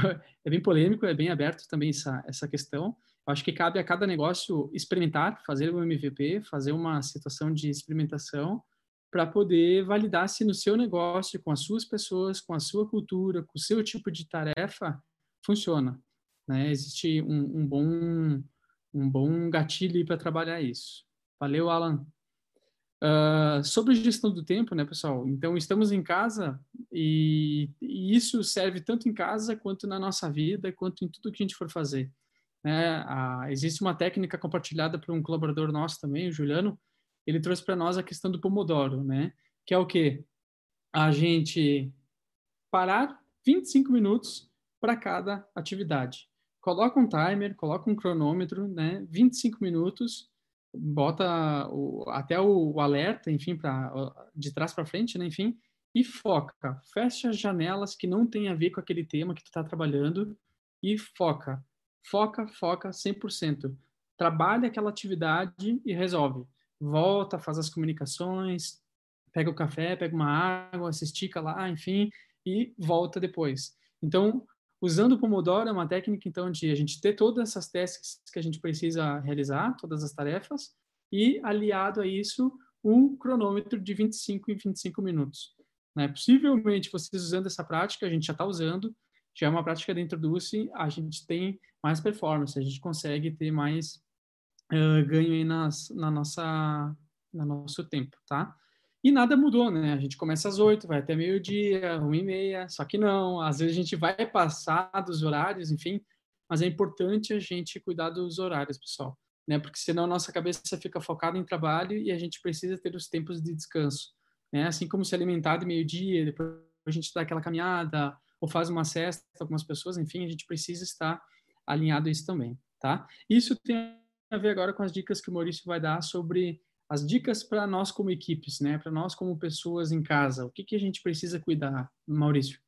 é bem polêmico, é bem aberto também essa, essa questão. Acho que cabe a cada negócio experimentar, fazer um MVP, fazer uma situação de experimentação para poder validar se no seu negócio, com as suas pessoas, com a sua cultura, com o seu tipo de tarefa, funciona. Né? Existe um, um bom um bom gatilho para trabalhar isso. Valeu, Alan. Uh, sobre gestão do tempo, né, pessoal? Então, estamos em casa e, e, isso serve tanto em casa quanto na nossa vida, quanto em tudo que a gente for fazer. Né? Ah, existe uma técnica compartilhada por um colaborador nosso também, o Juliano. Ele trouxe para nós a questão do Pomodoro, né? Que é o quê? A gente parar 25 minutos para cada atividade. Coloca um timer, coloca um cronômetro, né? 25 minutos, bota o, até o, alerta, enfim, para de trás para frente, né? Enfim, e foca. Fecha as janelas que não tem a ver com aquele tema que tu está trabalhando e foca foca, foca 100%. Trabalha aquela atividade e resolve. Volta, faz as comunicações, pega o café, pega uma água, se estica lá, enfim, e volta depois. Então, usando o Pomodoro é uma técnica, então, de a gente ter todas essas tasks que a gente precisa realizar, todas as tarefas, e aliado a isso, um cronômetro de 25 em 25 minutos. Né? Possivelmente, vocês usando essa prática, a gente já está usando, já é uma prática dentro do UCI, a gente tem mais performance, a gente consegue ter mais uh, ganho aí nas, na nossa, no nosso tempo, tá? E nada mudou, né? A gente começa às oito, vai até meio-dia, uma e meia, só que não, às vezes a gente vai passar dos horários, enfim, mas é importante a gente cuidar dos horários, pessoal, né? Porque senão a nossa cabeça fica focada em trabalho e a gente precisa ter os tempos de descanso, né? Assim como se alimentar de meio-dia, depois a gente dá aquela caminhada, ou faz uma cesta, algumas pessoas, enfim, a gente precisa estar alinhado a isso também, tá? Isso tem a ver agora com as dicas que o Maurício vai dar sobre as dicas para nós como equipes, né? Para nós como pessoas em casa. O que, que a gente precisa cuidar, Maurício?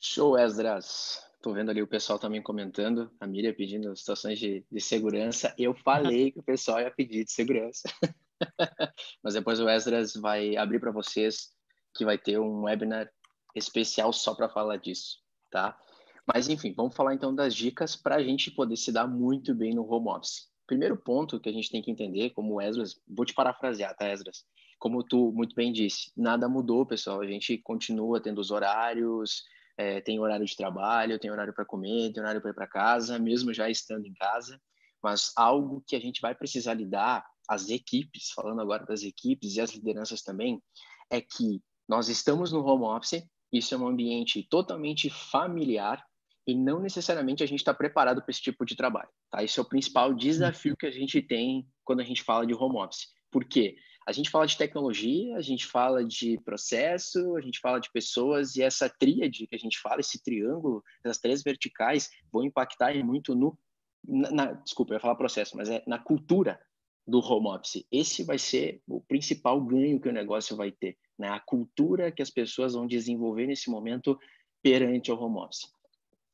Show, Esdras. Estou vendo ali o pessoal também comentando, a Miriam pedindo situações de, de segurança. Eu falei que o pessoal ia pedir de segurança. Mas depois o Esdras vai abrir para vocês que vai ter um webinar especial só para falar disso, tá? Mas, enfim, vamos falar então das dicas para a gente poder se dar muito bem no home office. Primeiro ponto que a gente tem que entender, como Esdras, vou te parafrasear, tá, Esdras? Como tu muito bem disse, nada mudou, pessoal. A gente continua tendo os horários, é, tem horário de trabalho, tem horário para comer, tem horário para ir para casa, mesmo já estando em casa. Mas algo que a gente vai precisar lidar, as equipes, falando agora das equipes e as lideranças também, é que nós estamos no home office, isso é um ambiente totalmente familiar, e não necessariamente a gente está preparado para esse tipo de trabalho. Tá? Esse é o principal desafio que a gente tem quando a gente fala de home office. Por quê? A gente fala de tecnologia, a gente fala de processo, a gente fala de pessoas e essa tríade que a gente fala, esse triângulo, essas três verticais, vão impactar muito no. Na, na, desculpa, eu ia falar processo, mas é na cultura do home office. Esse vai ser o principal ganho que o negócio vai ter, né? A cultura que as pessoas vão desenvolver nesse momento perante o home office.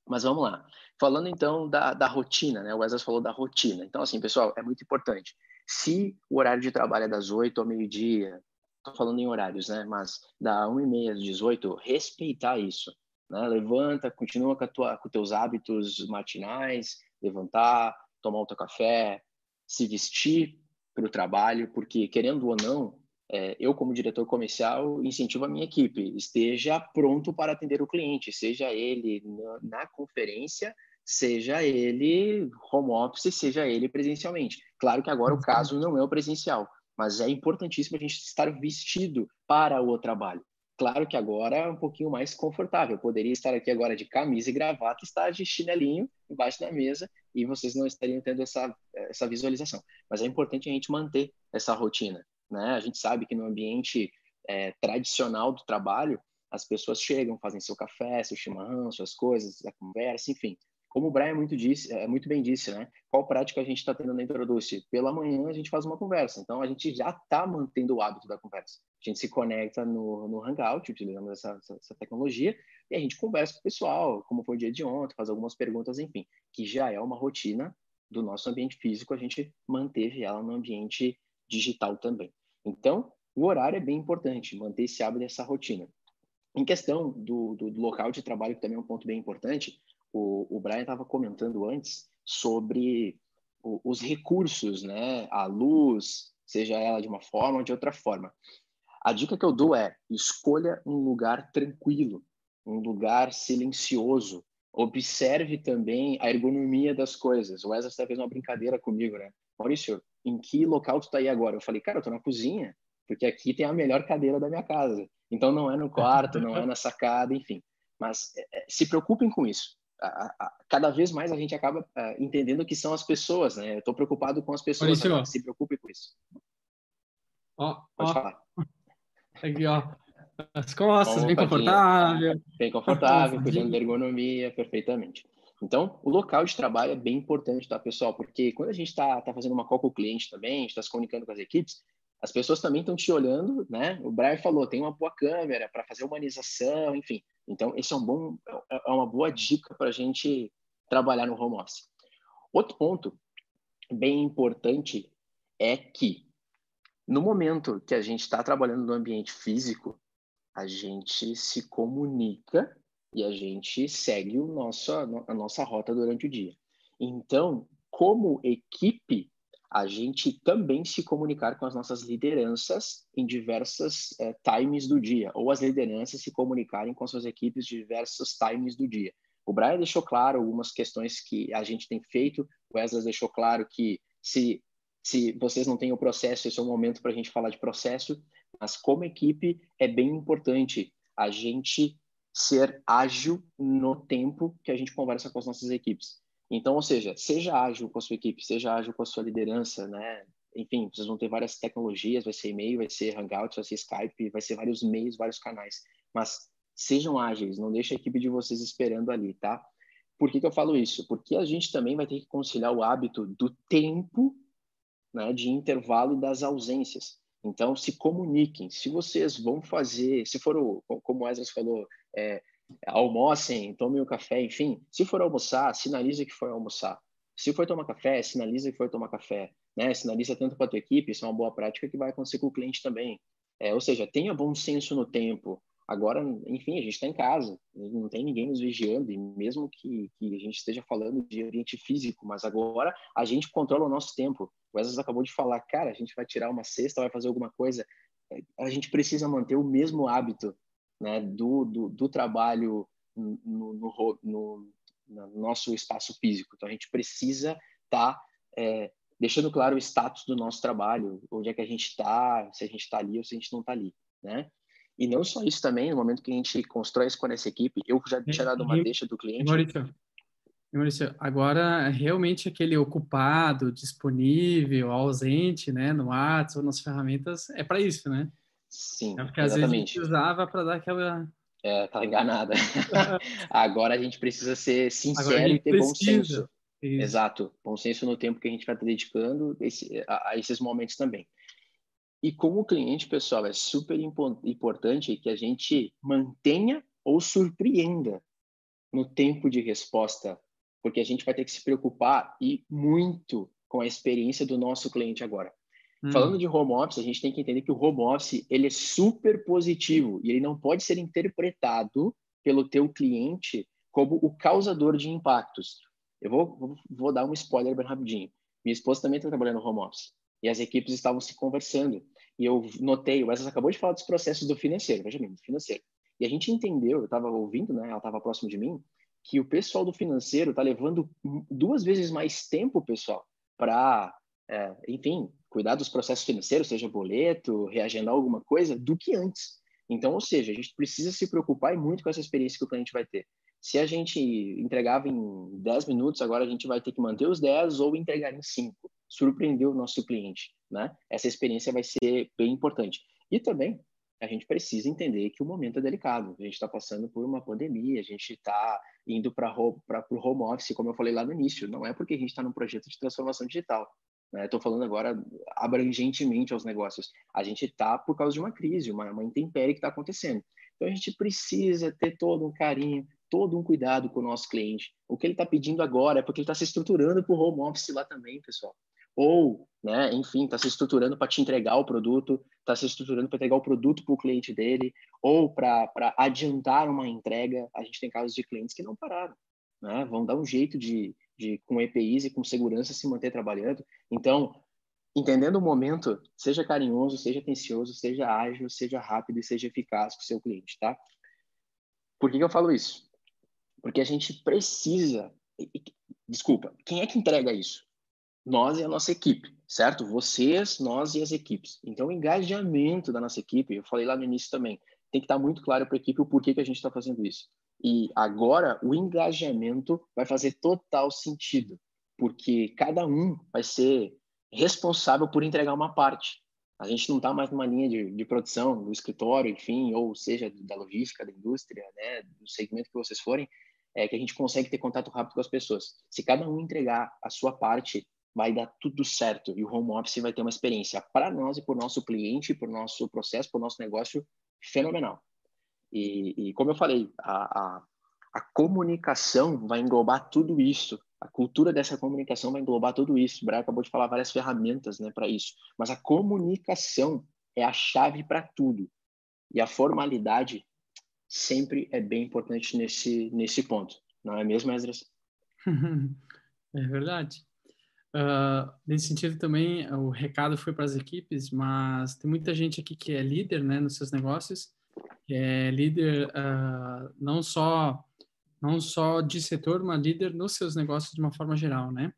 Mas vamos lá. Falando então da, da rotina, né? O Wesley falou da rotina. Então, assim, pessoal, é muito importante. Se o horário de trabalho é das 8 ao meio-dia, estou falando em horários, né? Mas da 1 e meia às 18, respeitar isso. Né? Levanta, continua com, tua, com teus hábitos matinais, levantar, tomar o teu café, se vestir para o trabalho, porque querendo ou não, é, eu como diretor comercial incentivo a minha equipe, esteja pronto para atender o cliente, seja ele na, na conferência, seja ele home office, seja ele presencialmente. Claro que agora o caso não é o presencial, mas é importantíssimo a gente estar vestido para o trabalho. Claro que agora é um pouquinho mais confortável. Eu poderia estar aqui agora de camisa e gravata, estar de chinelinho embaixo da mesa e vocês não estariam tendo essa, essa visualização. Mas é importante a gente manter essa rotina. Né? A gente sabe que no ambiente é, tradicional do trabalho, as pessoas chegam, fazem seu café, seu chimarrão, suas coisas, a conversa, enfim. Como o Brian muito, disse, é, muito bem disse, né? Qual prática a gente está tendo na Introduce? Pela manhã a gente faz uma conversa, então a gente já está mantendo o hábito da conversa. A gente se conecta no, no Hangout, utilizando essa, essa, essa tecnologia, e a gente conversa com o pessoal, como foi o dia de ontem, faz algumas perguntas, enfim, que já é uma rotina do nosso ambiente físico, a gente manteve ela no ambiente digital também. Então, o horário é bem importante, manter esse hábito dessa rotina. Em questão do, do, do, local de trabalho, que também é um ponto bem importante, o, o Brian estava comentando antes sobre o, os recursos, né? A luz, seja ela de uma forma ou de outra forma. A dica que eu dou é: escolha um lugar tranquilo, um lugar silencioso. Observe também a ergonomia das coisas. O Wesley até fez uma brincadeira comigo, né? Maurício, em que local tu tá aí agora? Eu falei, cara, eu tô na cozinha, porque aqui tem a melhor cadeira da minha casa. Então não é no quarto, não é na sacada, enfim. Mas é, se preocupem com isso cada vez mais a gente acaba é, entendendo que são as pessoas, né? Eu estou preocupado com as pessoas, né? se preocupe com isso. Ó, Pode ó. falar. Aqui, ó. As costas, bem confortável. Bem confortável, cuidando da ergonomia, perfeitamente. Então, o local de trabalho é bem importante, tá, pessoal? Porque quando a gente está tá fazendo uma call com o cliente também, está se comunicando com as equipes, as pessoas também estão te olhando, né? O Brian falou, tem uma boa câmera para fazer humanização, enfim. Então, esse é um bom, é, é uma boa dica para a gente trabalhar no home office. Outro ponto bem importante é que no momento que a gente está trabalhando no ambiente físico, a gente se comunica e a gente segue o nosso, a nossa rota durante o dia. Então, como equipe, a gente também se comunicar com as nossas lideranças em diversas uh, times do dia, ou as lideranças se comunicarem com suas equipes de diversos times do dia. O Brian deixou claro algumas questões que a gente tem feito, o Wesley deixou claro que se, se vocês não têm o processo, esse é o momento para a gente falar de processo, mas como equipe é bem importante a gente ser ágil no tempo que a gente conversa com as nossas equipes. Então, ou seja, seja ágil com a sua equipe, seja ágil com a sua liderança, né? Enfim, vocês vão ter várias tecnologias, vai ser e-mail, vai ser Hangouts, vai ser Skype, vai ser vários meios, vários canais. Mas sejam ágeis, não deixe a equipe de vocês esperando ali, tá? Por que, que eu falo isso? Porque a gente também vai ter que conciliar o hábito do tempo né, de intervalo e das ausências. Então, se comuniquem. Se vocês vão fazer, se for, o, como o Ezra falou, é, almocem, tomem o café, enfim. Se for almoçar, sinaliza que foi almoçar. Se for tomar café, sinaliza que foi tomar café. Né? Sinaliza tanto para a tua equipe, isso é uma boa prática que vai acontecer com o cliente também. É, ou seja, tenha bom senso no tempo. Agora, enfim, a gente está em casa, não tem ninguém nos vigiando, e mesmo que, que a gente esteja falando de ambiente físico, mas agora a gente controla o nosso tempo. O Wesley acabou de falar, cara, a gente vai tirar uma cesta, vai fazer alguma coisa. A gente precisa manter o mesmo hábito né, do, do, do trabalho no, no, no, no, nosso espaço físico. Então, a gente precisa estar tá, é, deixando claro o status do nosso trabalho, onde é que a gente está, se a gente está ali ou se a gente não está ali, né? E não só isso também, no momento que a gente constrói isso com essa equipe, eu já tinha dado uma deixa do cliente. Maurício, Maurício, agora realmente aquele ocupado, disponível, ausente, né, no WhatsApp nas ferramentas, é para isso, né? Sim, é porque às vezes a gente usava para dar aquela. É, tá enganada. Agora a gente precisa ser sincero e ter precisa. bom senso. Isso. Exato, bom senso no tempo que a gente vai estar dedicando esse, a, a, esses momentos também. E como cliente, pessoal, é super importante que a gente mantenha ou surpreenda no tempo de resposta, porque a gente vai ter que se preocupar e muito com a experiência do nosso cliente agora. Hum. Falando de home office, a gente tem que entender que o home office ele é super positivo e ele não pode ser interpretado pelo teu cliente como o causador de impactos. Eu vou, vou, vou dar um spoiler bem rapidinho. Minha esposa também está trabalhando no home office e as equipes estavam se conversando e eu notei, o Wesley acabou de falar dos processos do financeiro, veja bem, do financeiro. E a gente entendeu, eu estava ouvindo, né, ela estava próximo de mim, que o pessoal do financeiro está levando duas vezes mais tempo, pessoal, para, é, enfim, cuidar dos processos financeiros, seja boleto, reagendar alguma coisa, do que antes. Então, ou seja, a gente precisa se preocupar muito com essa experiência que o cliente vai ter. Se a gente entregava em 10 minutos, agora a gente vai ter que manter os 10 ou entregar em 5. Surpreender o nosso cliente, né? Essa experiência vai ser bem importante. E também a gente precisa entender que o momento é delicado. A gente está passando por uma pandemia, a gente está indo para o home office, como eu falei lá no início. Não é porque a gente está num projeto de transformação digital. Estou né? falando agora abrangentemente aos negócios. A gente está por causa de uma crise, uma, uma intempérie que está acontecendo. Então a gente precisa ter todo um carinho, todo um cuidado com o nosso cliente. O que ele está pedindo agora é porque ele está se estruturando para o home office lá também, pessoal. Ou, né, enfim, está se estruturando para te entregar o produto, está se estruturando para entregar o produto para o cliente dele, ou para adiantar uma entrega. A gente tem casos de clientes que não pararam, né? vão dar um jeito de, de, com EPIs e com segurança, se manter trabalhando. Então, entendendo o momento, seja carinhoso, seja atencioso, seja ágil, seja rápido e seja eficaz com o seu cliente, tá? Por que, que eu falo isso? Porque a gente precisa. Desculpa, quem é que entrega isso? Nós e a nossa equipe, certo? Vocês, nós e as equipes. Então, o engajamento da nossa equipe, eu falei lá no início também, tem que estar muito claro para a equipe o porquê que a gente está fazendo isso. E agora, o engajamento vai fazer total sentido, porque cada um vai ser responsável por entregar uma parte. A gente não está mais numa linha de, de produção, do escritório, enfim, ou seja, da logística, da indústria, né, do segmento que vocês forem, é que a gente consegue ter contato rápido com as pessoas. Se cada um entregar a sua parte, vai dar tudo certo e o home office vai ter uma experiência para nós e para o nosso cliente, para o nosso processo, para o nosso negócio fenomenal. E, e como eu falei, a, a, a comunicação vai englobar tudo isso a cultura dessa comunicação vai englobar tudo isso. O Brian acabou de falar várias ferramentas né, para isso. Mas a comunicação é a chave para tudo. E a formalidade sempre é bem importante nesse, nesse ponto. Não é mesmo, Esdras? é verdade. Uh, nesse sentido também, o recado foi para as equipes, mas tem muita gente aqui que é líder né, nos seus negócios, é líder uh, não só não só de setor, mas líder nos seus negócios de uma forma geral, né?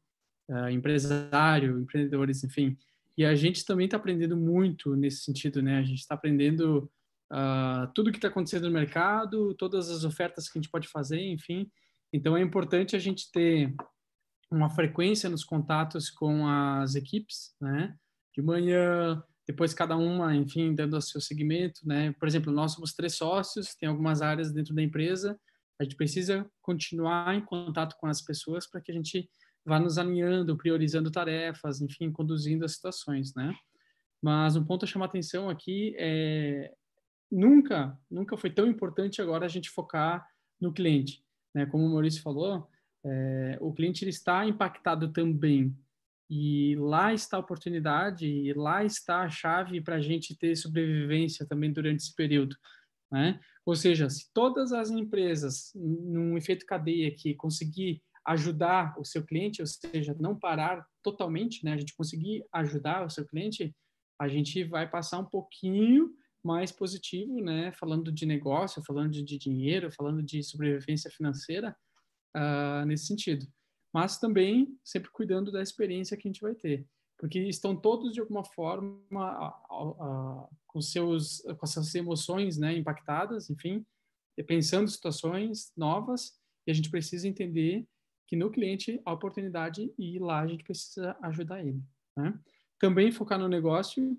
Uh, empresário, empreendedores, enfim. E a gente também está aprendendo muito nesse sentido, né? A gente está aprendendo uh, tudo que está acontecendo no mercado, todas as ofertas que a gente pode fazer, enfim. Então é importante a gente ter uma frequência nos contatos com as equipes, né? De manhã, depois cada uma, enfim, dando o seu segmento, né? Por exemplo, nós somos três sócios, tem algumas áreas dentro da empresa a gente precisa continuar em contato com as pessoas para que a gente vá nos alinhando, priorizando tarefas, enfim, conduzindo as situações, né? Mas um ponto a chamar atenção aqui é nunca, nunca foi tão importante agora a gente focar no cliente, né? Como o Maurício falou, é, o cliente ele está impactado também e lá está a oportunidade e lá está a chave para a gente ter sobrevivência também durante esse período, né? Ou seja, se todas as empresas, num efeito cadeia que conseguir ajudar o seu cliente, ou seja, não parar totalmente, né, a gente conseguir ajudar o seu cliente, a gente vai passar um pouquinho mais positivo, né, falando de negócio, falando de, dinheiro, falando de sobrevivência financeira, uh, nesse sentido. Mas também sempre cuidando da experiência que a gente vai ter. Porque estão todos de alguma forma a, a, com seus com essas emoções né impactadas enfim pensando situações novas e a gente precisa entender que no cliente a oportunidade e lá a gente precisa ajudar ele né? também focar no negócio.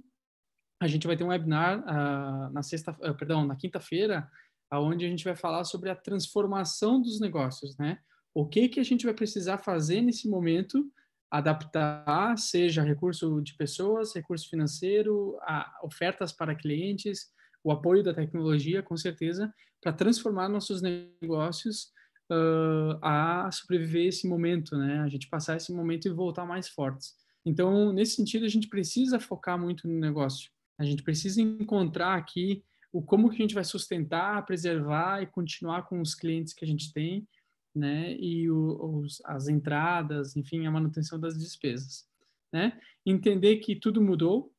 A gente vai ter um webinar uh, na sexta uh, perdão na quinta-feira aonde a gente vai falar sobre a transformação dos negócios né o que que a gente vai precisar fazer nesse momento adaptar, seja recurso de pessoas, recurso financeiro, ofertas para clientes, o apoio da tecnologia, com certeza, para transformar nossos negócios uh, a sobreviver esse momento, né? A gente passar esse momento e voltar mais fortes. Então, nesse sentido, a gente precisa focar muito no negócio. A gente precisa encontrar aqui o como que a gente vai sustentar, preservar e continuar com os clientes que a gente tem, né? E o, os, as entradas, enfim, a manutenção das despesas, né? Entender que tudo mudou,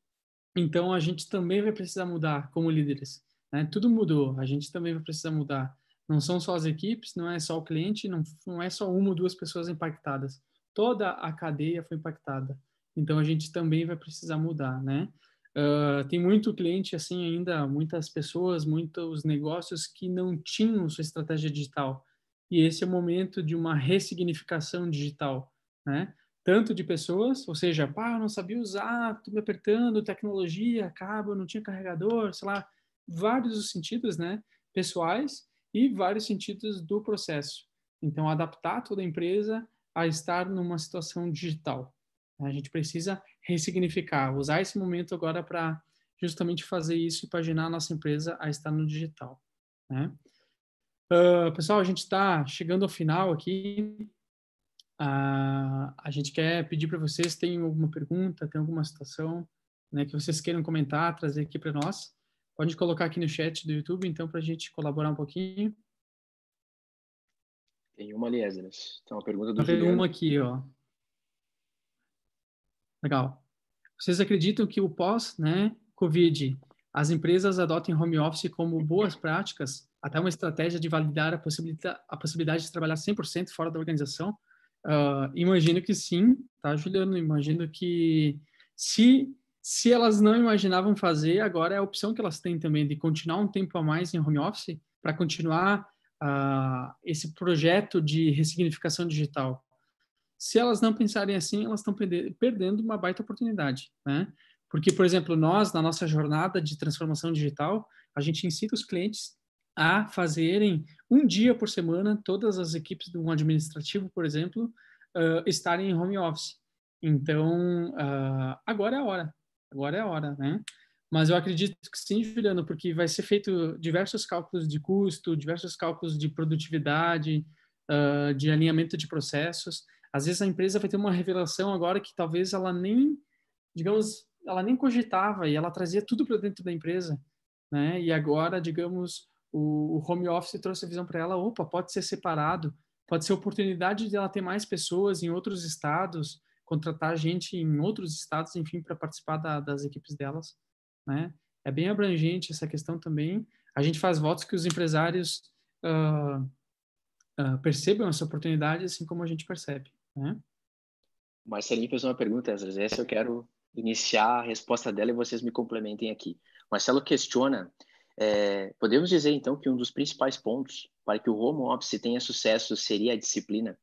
então a gente também vai precisar mudar como líderes, né? Tudo mudou, a gente também vai precisar mudar. Não são só as equipes, não é só o cliente, não, não é só uma ou duas pessoas impactadas. Toda a cadeia foi impactada. Então a gente também vai precisar mudar, né? Uh, tem muito cliente assim ainda, muitas pessoas, muitos negócios que não tinham sua estratégia digital. E esse é o momento de uma ressignificação digital, né? Tanto de pessoas, ou seja, pá, eu não sabia usar, tô me apertando, tecnologia, cabo, não tinha carregador, sei lá, vários os sentidos, né? Pessoais e vários sentidos do processo. Então, adaptar toda a empresa a estar numa situação digital. A gente precisa ressignificar, usar esse momento agora para justamente fazer isso e paginar a nossa empresa a estar no digital. Né? Uh, pessoal, a gente está chegando ao final aqui. Uh, a gente quer pedir para vocês, tem alguma pergunta, tem alguma situação né, que vocês queiram comentar, trazer aqui para nós. Pode colocar aqui no chat do YouTube, então, para a gente colaborar um pouquinho. Tem uma ali, Esdras. Tem uma pergunta do Tem Juliano. uma aqui, ó. Legal. Vocês acreditam que o pós, né, Covid, as empresas adotem home office como boas práticas, até uma estratégia de validar a possibilidade, a possibilidade de trabalhar 100% fora da organização? Uh, imagino que sim, tá, Juliano? Imagino que se se elas não imaginavam fazer, agora é a opção que elas têm também de continuar um tempo a mais em home office para continuar uh, esse projeto de ressignificação digital se elas não pensarem assim, elas estão perdendo uma baita oportunidade, né? Porque, por exemplo, nós, na nossa jornada de transformação digital, a gente incita os clientes a fazerem um dia por semana, todas as equipes do administrativo, por exemplo, uh, estarem em home office. Então, uh, agora é a hora, agora é a hora, né? Mas eu acredito que sim, Juliano, porque vai ser feito diversos cálculos de custo, diversos cálculos de produtividade, uh, de alinhamento de processos, às vezes a empresa vai ter uma revelação agora que talvez ela nem, digamos, ela nem cogitava e ela trazia tudo para dentro da empresa, né? E agora, digamos, o, o home office trouxe a visão para ela, opa, pode ser separado, pode ser oportunidade de ela ter mais pessoas em outros estados, contratar gente em outros estados, enfim, para participar da, das equipes delas, né? É bem abrangente essa questão também. A gente faz votos que os empresários uh, uh, percebam essa oportunidade, assim como a gente percebe. Né? Marcelinho fez uma pergunta, Esdras. Essa eu quero iniciar a resposta dela e vocês me complementem aqui. Marcelo questiona: é, podemos dizer então que um dos principais pontos para que o home office tenha sucesso seria a disciplina?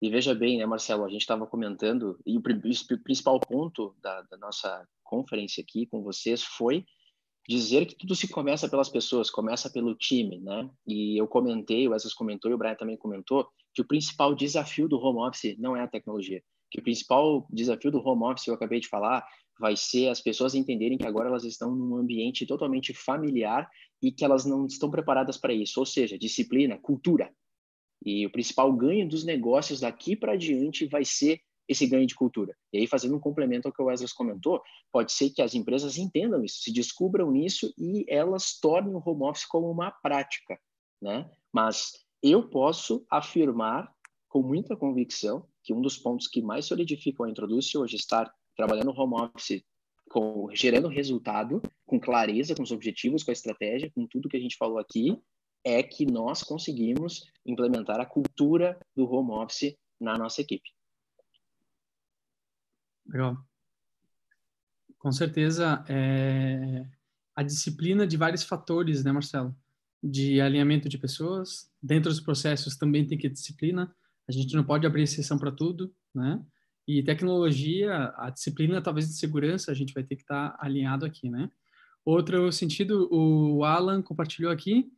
E veja bem, né, Marcelo, a gente estava comentando, e o principal ponto da, da nossa conferência aqui com vocês foi dizer que tudo se começa pelas pessoas, começa pelo time, né? E eu comentei, o Wesley comentou e o Brian também comentou, que o principal desafio do home office não é a tecnologia. Que o principal desafio do home office, eu acabei de falar, vai ser as pessoas entenderem que agora elas estão num ambiente totalmente familiar e que elas não estão preparadas para isso. Ou seja, disciplina, cultura. E o principal ganho dos negócios daqui para diante vai ser esse ganho de cultura. E aí, fazendo um complemento ao que o Wesley comentou, pode ser que as empresas entendam isso, se descubram nisso e elas tornem o home office como uma prática, né? Mas eu posso afirmar com muita convicção que um dos pontos que mais solidificam a Introduce hoje estar trabalhando home office com, gerando resultado, com clareza, com os objetivos, com a estratégia, com tudo que a gente falou aqui, é que nós conseguimos implementar a cultura do home office na nossa equipe. Legal. Com certeza, é, a disciplina de vários fatores, né, Marcelo? De alinhamento de pessoas, dentro dos processos também tem que disciplina, a gente não pode abrir exceção para tudo, né? E tecnologia, a disciplina talvez de segurança, a gente vai ter que estar tá alinhado aqui, né? Outro sentido, o Alan compartilhou aqui,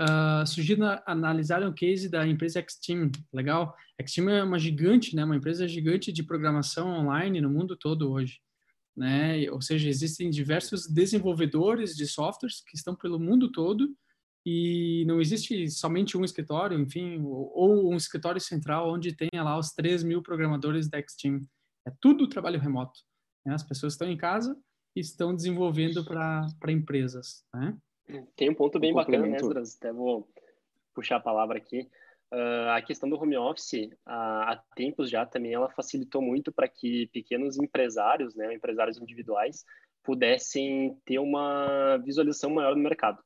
uh, sugiro analisar o case da empresa Xteam, legal? Xteam é uma gigante, né? Uma empresa gigante de programação online no mundo todo hoje, né? Ou seja, existem diversos desenvolvedores de softwares que estão pelo mundo todo e não existe somente um escritório, enfim, ou, um escritório central onde tenha lá os 3 mil programadores da Xteam. É tudo trabalho remoto. Né? As pessoas estão em casa e estão desenvolvendo para empresas. Né? Tem um ponto bem um bacana, né, Esdras? Até vou puxar a palavra aqui. Uh, a questão do home office, há, há tempos já também, ela facilitou muito para que pequenos empresários, né, empresários individuais, pudessem ter uma visualização maior no mercado.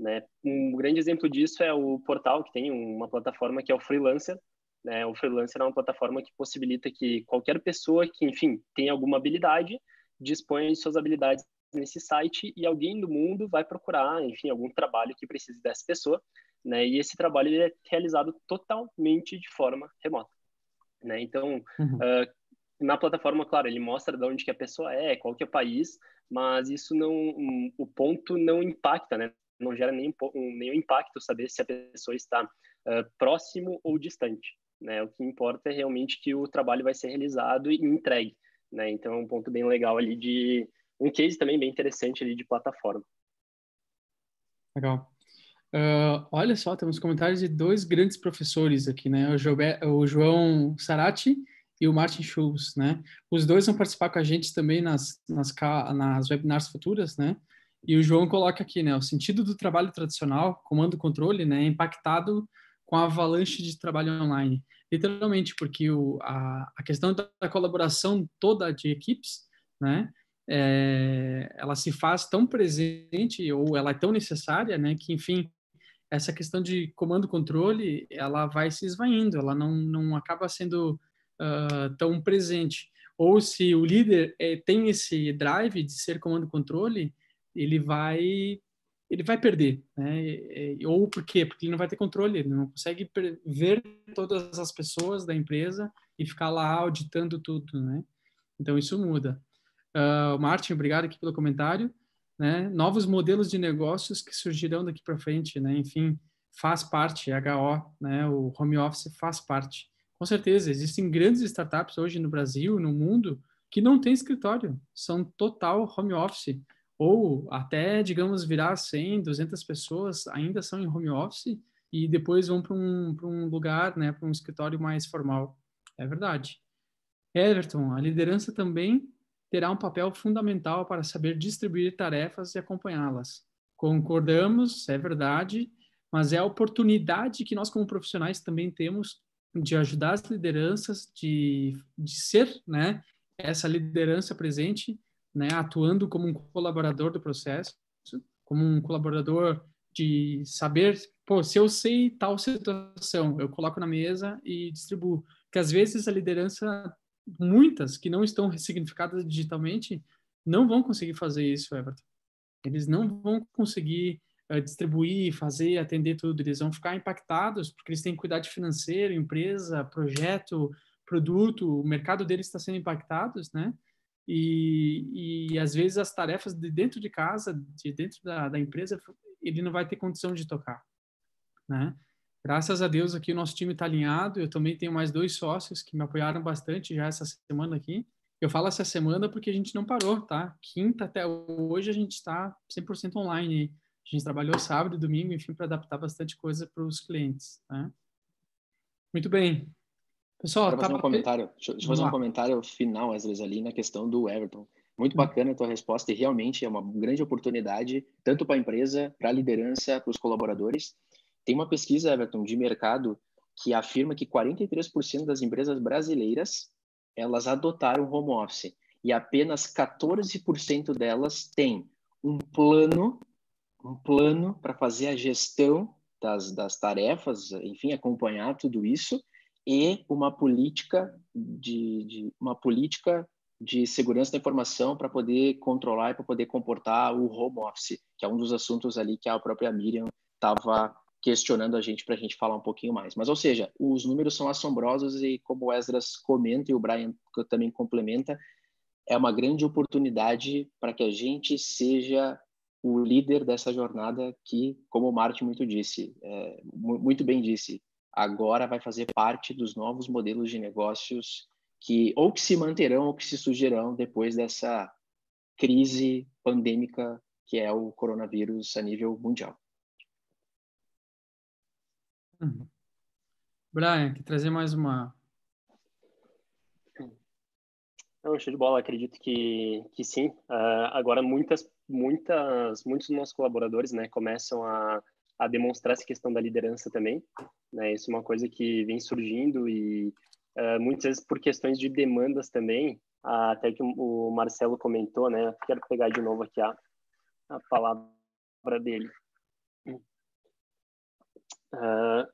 Né? Um grande exemplo disso é o portal, que tem uma plataforma que é o Freelancer. Né? O Freelancer é uma plataforma que possibilita que qualquer pessoa que, enfim, tem alguma habilidade, dispõe de suas habilidades nesse site e alguém do mundo vai procurar, enfim, algum trabalho que precise dessa pessoa, né? E esse trabalho é realizado totalmente de forma remota, né? Então, uhum. uh, na plataforma, claro, ele mostra de onde que a pessoa é, qual que é o país, mas isso não, um, o ponto não impacta, né? Não gera nenhum, nenhum impacto saber se a pessoa está uh, próximo ou distante. Né? O que importa é realmente que o trabalho vai ser realizado e entregue. Né? Então, é um ponto bem legal ali de... Um case também bem interessante ali de plataforma. Legal. Uh, olha só, temos comentários de dois grandes professores aqui, né? O, Jobe, o João Sarati e o Martin Schulz, né? Os dois vão participar com a gente também nas, nas, nas webinars futuras, né? E o João coloca aqui, né, o sentido do trabalho tradicional, comando-controle, né, é impactado com a avalanche de trabalho online. Literalmente, porque o, a, a questão da colaboração toda de equipes, né, é, ela se faz tão presente ou ela é tão necessária, né, que, enfim, essa questão de comando-controle, ela vai se esvaindo, ela não, não acaba sendo uh, tão presente. Ou se o líder é, tem esse drive de ser comando-controle, ele vai ele vai perder, né? Ou por quê? Porque ele não vai ter controle, ele não consegue ver todas as pessoas da empresa e ficar lá auditando tudo, né? Então isso muda. Uh, Martin, obrigado aqui pelo comentário. Né? Novos modelos de negócios que surgirão daqui para frente, né? Enfim, faz parte, HO, né? O home office faz parte. Com certeza, existem grandes startups hoje no Brasil, no mundo, que não têm escritório, são total home office ou até, digamos, virar 100, 200 pessoas ainda são em home office e depois vão para um, um lugar, né, para um escritório mais formal. É verdade. Everton, a liderança também terá um papel fundamental para saber distribuir tarefas e acompanhá-las. Concordamos, é verdade, mas é a oportunidade que nós como profissionais também temos de ajudar as lideranças, de, de ser, né, essa liderança presente né, atuando como um colaborador do processo, como um colaborador de saber, pô, se eu sei tal situação, eu coloco na mesa e distribuo. Que às vezes a liderança, muitas que não estão ressignificadas digitalmente, não vão conseguir fazer isso, Everton. Eles não vão conseguir uh, distribuir, fazer, atender tudo. Eles vão ficar impactados porque eles têm cuidado financeiro, empresa, projeto, produto, o mercado deles está sendo impactados, né? E, e às vezes as tarefas de dentro de casa, de dentro da, da empresa, ele não vai ter condição de tocar, né? Graças a Deus aqui o nosso time está alinhado. Eu também tenho mais dois sócios que me apoiaram bastante já essa semana aqui. Eu falo essa semana porque a gente não parou, tá? Quinta até hoje a gente está 100% online. A gente trabalhou sábado e domingo, enfim, para adaptar bastante coisa para os clientes, né? Muito bem. Pessoal, tá fazer um comentário, deixa, deixa eu fazer um comentário final, às vezes, ali na questão do Everton. Muito hum. bacana a tua resposta e realmente é uma grande oportunidade, tanto para a empresa, para a liderança, para os colaboradores. Tem uma pesquisa, Everton, de mercado que afirma que 43% das empresas brasileiras elas adotaram home office e apenas 14% delas têm um plano, um plano para fazer a gestão das, das tarefas, enfim, acompanhar tudo isso e uma política de, de uma política de segurança da informação para poder controlar e para poder comportar o home office, que é um dos assuntos ali que a própria Miriam estava questionando a gente para a gente falar um pouquinho mais. Mas, ou seja, os números são assombrosos e, como o Esdras comenta e o Brian também complementa, é uma grande oportunidade para que a gente seja o líder dessa jornada que, como o Martin muito disse, é, muito bem disse, agora vai fazer parte dos novos modelos de negócios que ou que se manterão ou que se surgirão depois dessa crise pandêmica que é o coronavírus a nível mundial. Uhum. Brian, quer trazer mais uma? Não, show de bola. Acredito que, que sim. Uh, agora, muitas, muitas, muitos dos nossos colaboradores né, começam a, a demonstrar essa questão da liderança também. Né? Isso é uma coisa que vem surgindo e uh, muitas vezes por questões de demandas também, uh, até que o Marcelo comentou, né? Quero pegar de novo aqui a, a palavra dele. Uh,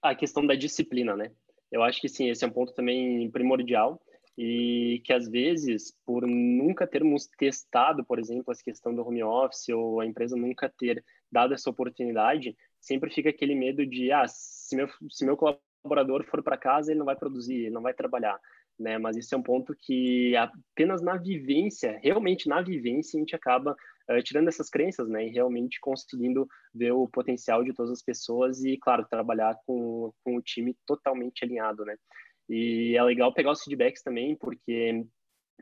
a questão da disciplina, né? Eu acho que sim, esse é um ponto também primordial e que às vezes, por nunca termos testado, por exemplo, essa questão do home office ou a empresa nunca ter dado essa oportunidade, sempre fica aquele medo de, ah, se meu, se meu colaborador for para casa, ele não vai produzir, ele não vai trabalhar, né? Mas isso é um ponto que apenas na vivência, realmente na vivência, a gente acaba uh, tirando essas crenças, né? E realmente conseguindo ver o potencial de todas as pessoas e, claro, trabalhar com, com o time totalmente alinhado, né? E é legal pegar os feedbacks também, porque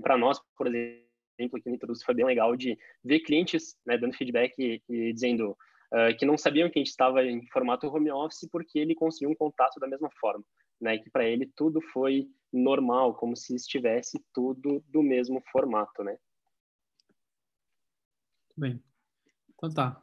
para nós, por exemplo, aqui no Introduz foi bem legal de ver clientes né, dando feedback e, e dizendo uh, que não sabiam que a gente estava em formato home office porque ele conseguiu um contato da mesma forma, né? Que para ele tudo foi normal, como se estivesse tudo do mesmo formato, né? Bem, então tá.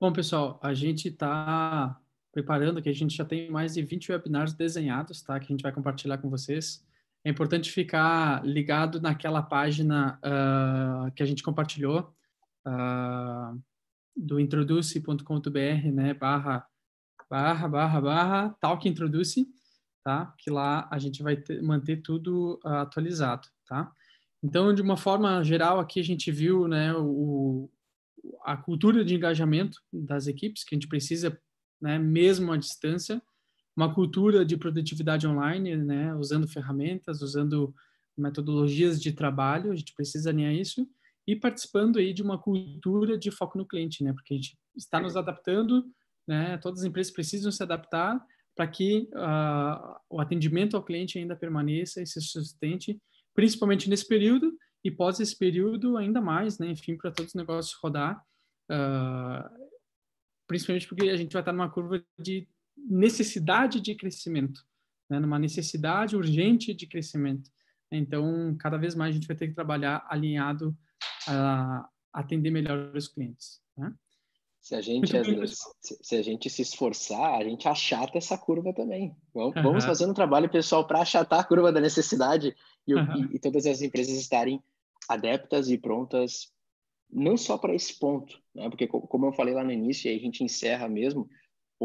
Bom, pessoal, a gente está preparando que a gente já tem mais de 20 webinars desenhados, tá? Que a gente vai compartilhar com vocês. É importante ficar ligado naquela página uh, que a gente compartilhou uh, do introduce.com.br, né? Barra, barra, barra, barra, talk introduce, tá? Que lá a gente vai ter, manter tudo uh, atualizado, tá? Então, de uma forma geral, aqui a gente viu, né? O, a cultura de engajamento das equipes que a gente precisa, né? Mesmo à distância, uma cultura de produtividade online, né? Usando ferramentas, usando metodologias de trabalho, a gente precisa alinhar isso e participando aí de uma cultura de foco no cliente, né? Porque a gente está nos adaptando, né? Todas as empresas precisam se adaptar para que uh, o atendimento ao cliente ainda permaneça e se sustente, principalmente nesse período e pós esse período ainda mais, né? Enfim, para todos os negócios rodar, uh, principalmente porque a gente vai estar numa curva de necessidade de crescimento, né? Numa necessidade urgente de crescimento. Então, cada vez mais a gente vai ter que trabalhar alinhado a atender melhor os clientes. Né? Se a gente, se, se, a gente se esforçar, a gente achata essa curva também. Vamos, uhum. vamos fazer um trabalho pessoal para achatar a curva da necessidade e, uhum. e, e, todas as empresas estarem adeptas e prontas, não só para esse ponto, né? porque como eu falei lá no início, e a gente encerra mesmo,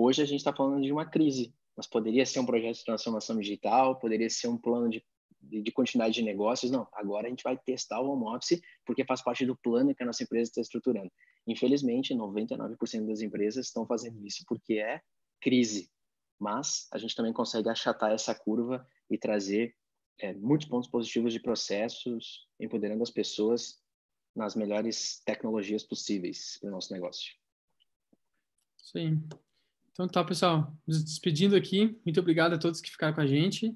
hoje a gente está falando de uma crise, mas poderia ser um projeto de transformação digital, poderia ser um plano de de, de, continuidade de negócios, não. Agora a gente vai testar o home office porque faz parte do plano que a nossa empresa está estruturando. Infelizmente, 99% das empresas estão fazendo isso porque é crise. Mas a gente também consegue achatar essa curva e trazer é, muitos pontos positivos de processos, empoderando as pessoas nas melhores tecnologias possíveis para o nosso negócio. Sim. Então tá, pessoal. Nos despedindo aqui. Muito obrigado a todos que ficaram com a gente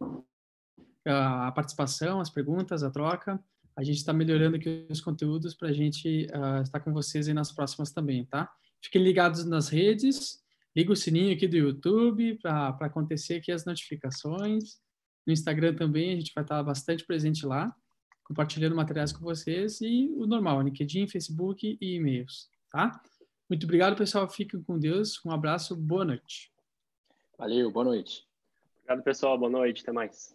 a participação, as perguntas, a troca. A gente está melhorando aqui os conteúdos para a gente uh, estar com vocês aí nas próximas também, tá? Fiquem ligados nas redes, liga o sininho aqui do YouTube para acontecer aqui as notificações. No Instagram também a gente vai estar bastante presente lá, compartilhando materiais com vocês e o normal, LinkedIn, Facebook e e-mails, tá? Muito obrigado, pessoal. Fiquem com Deus. Um abraço. Boa noite. Valeu. Boa noite. Obrigado, pessoal. Boa noite. Até mais.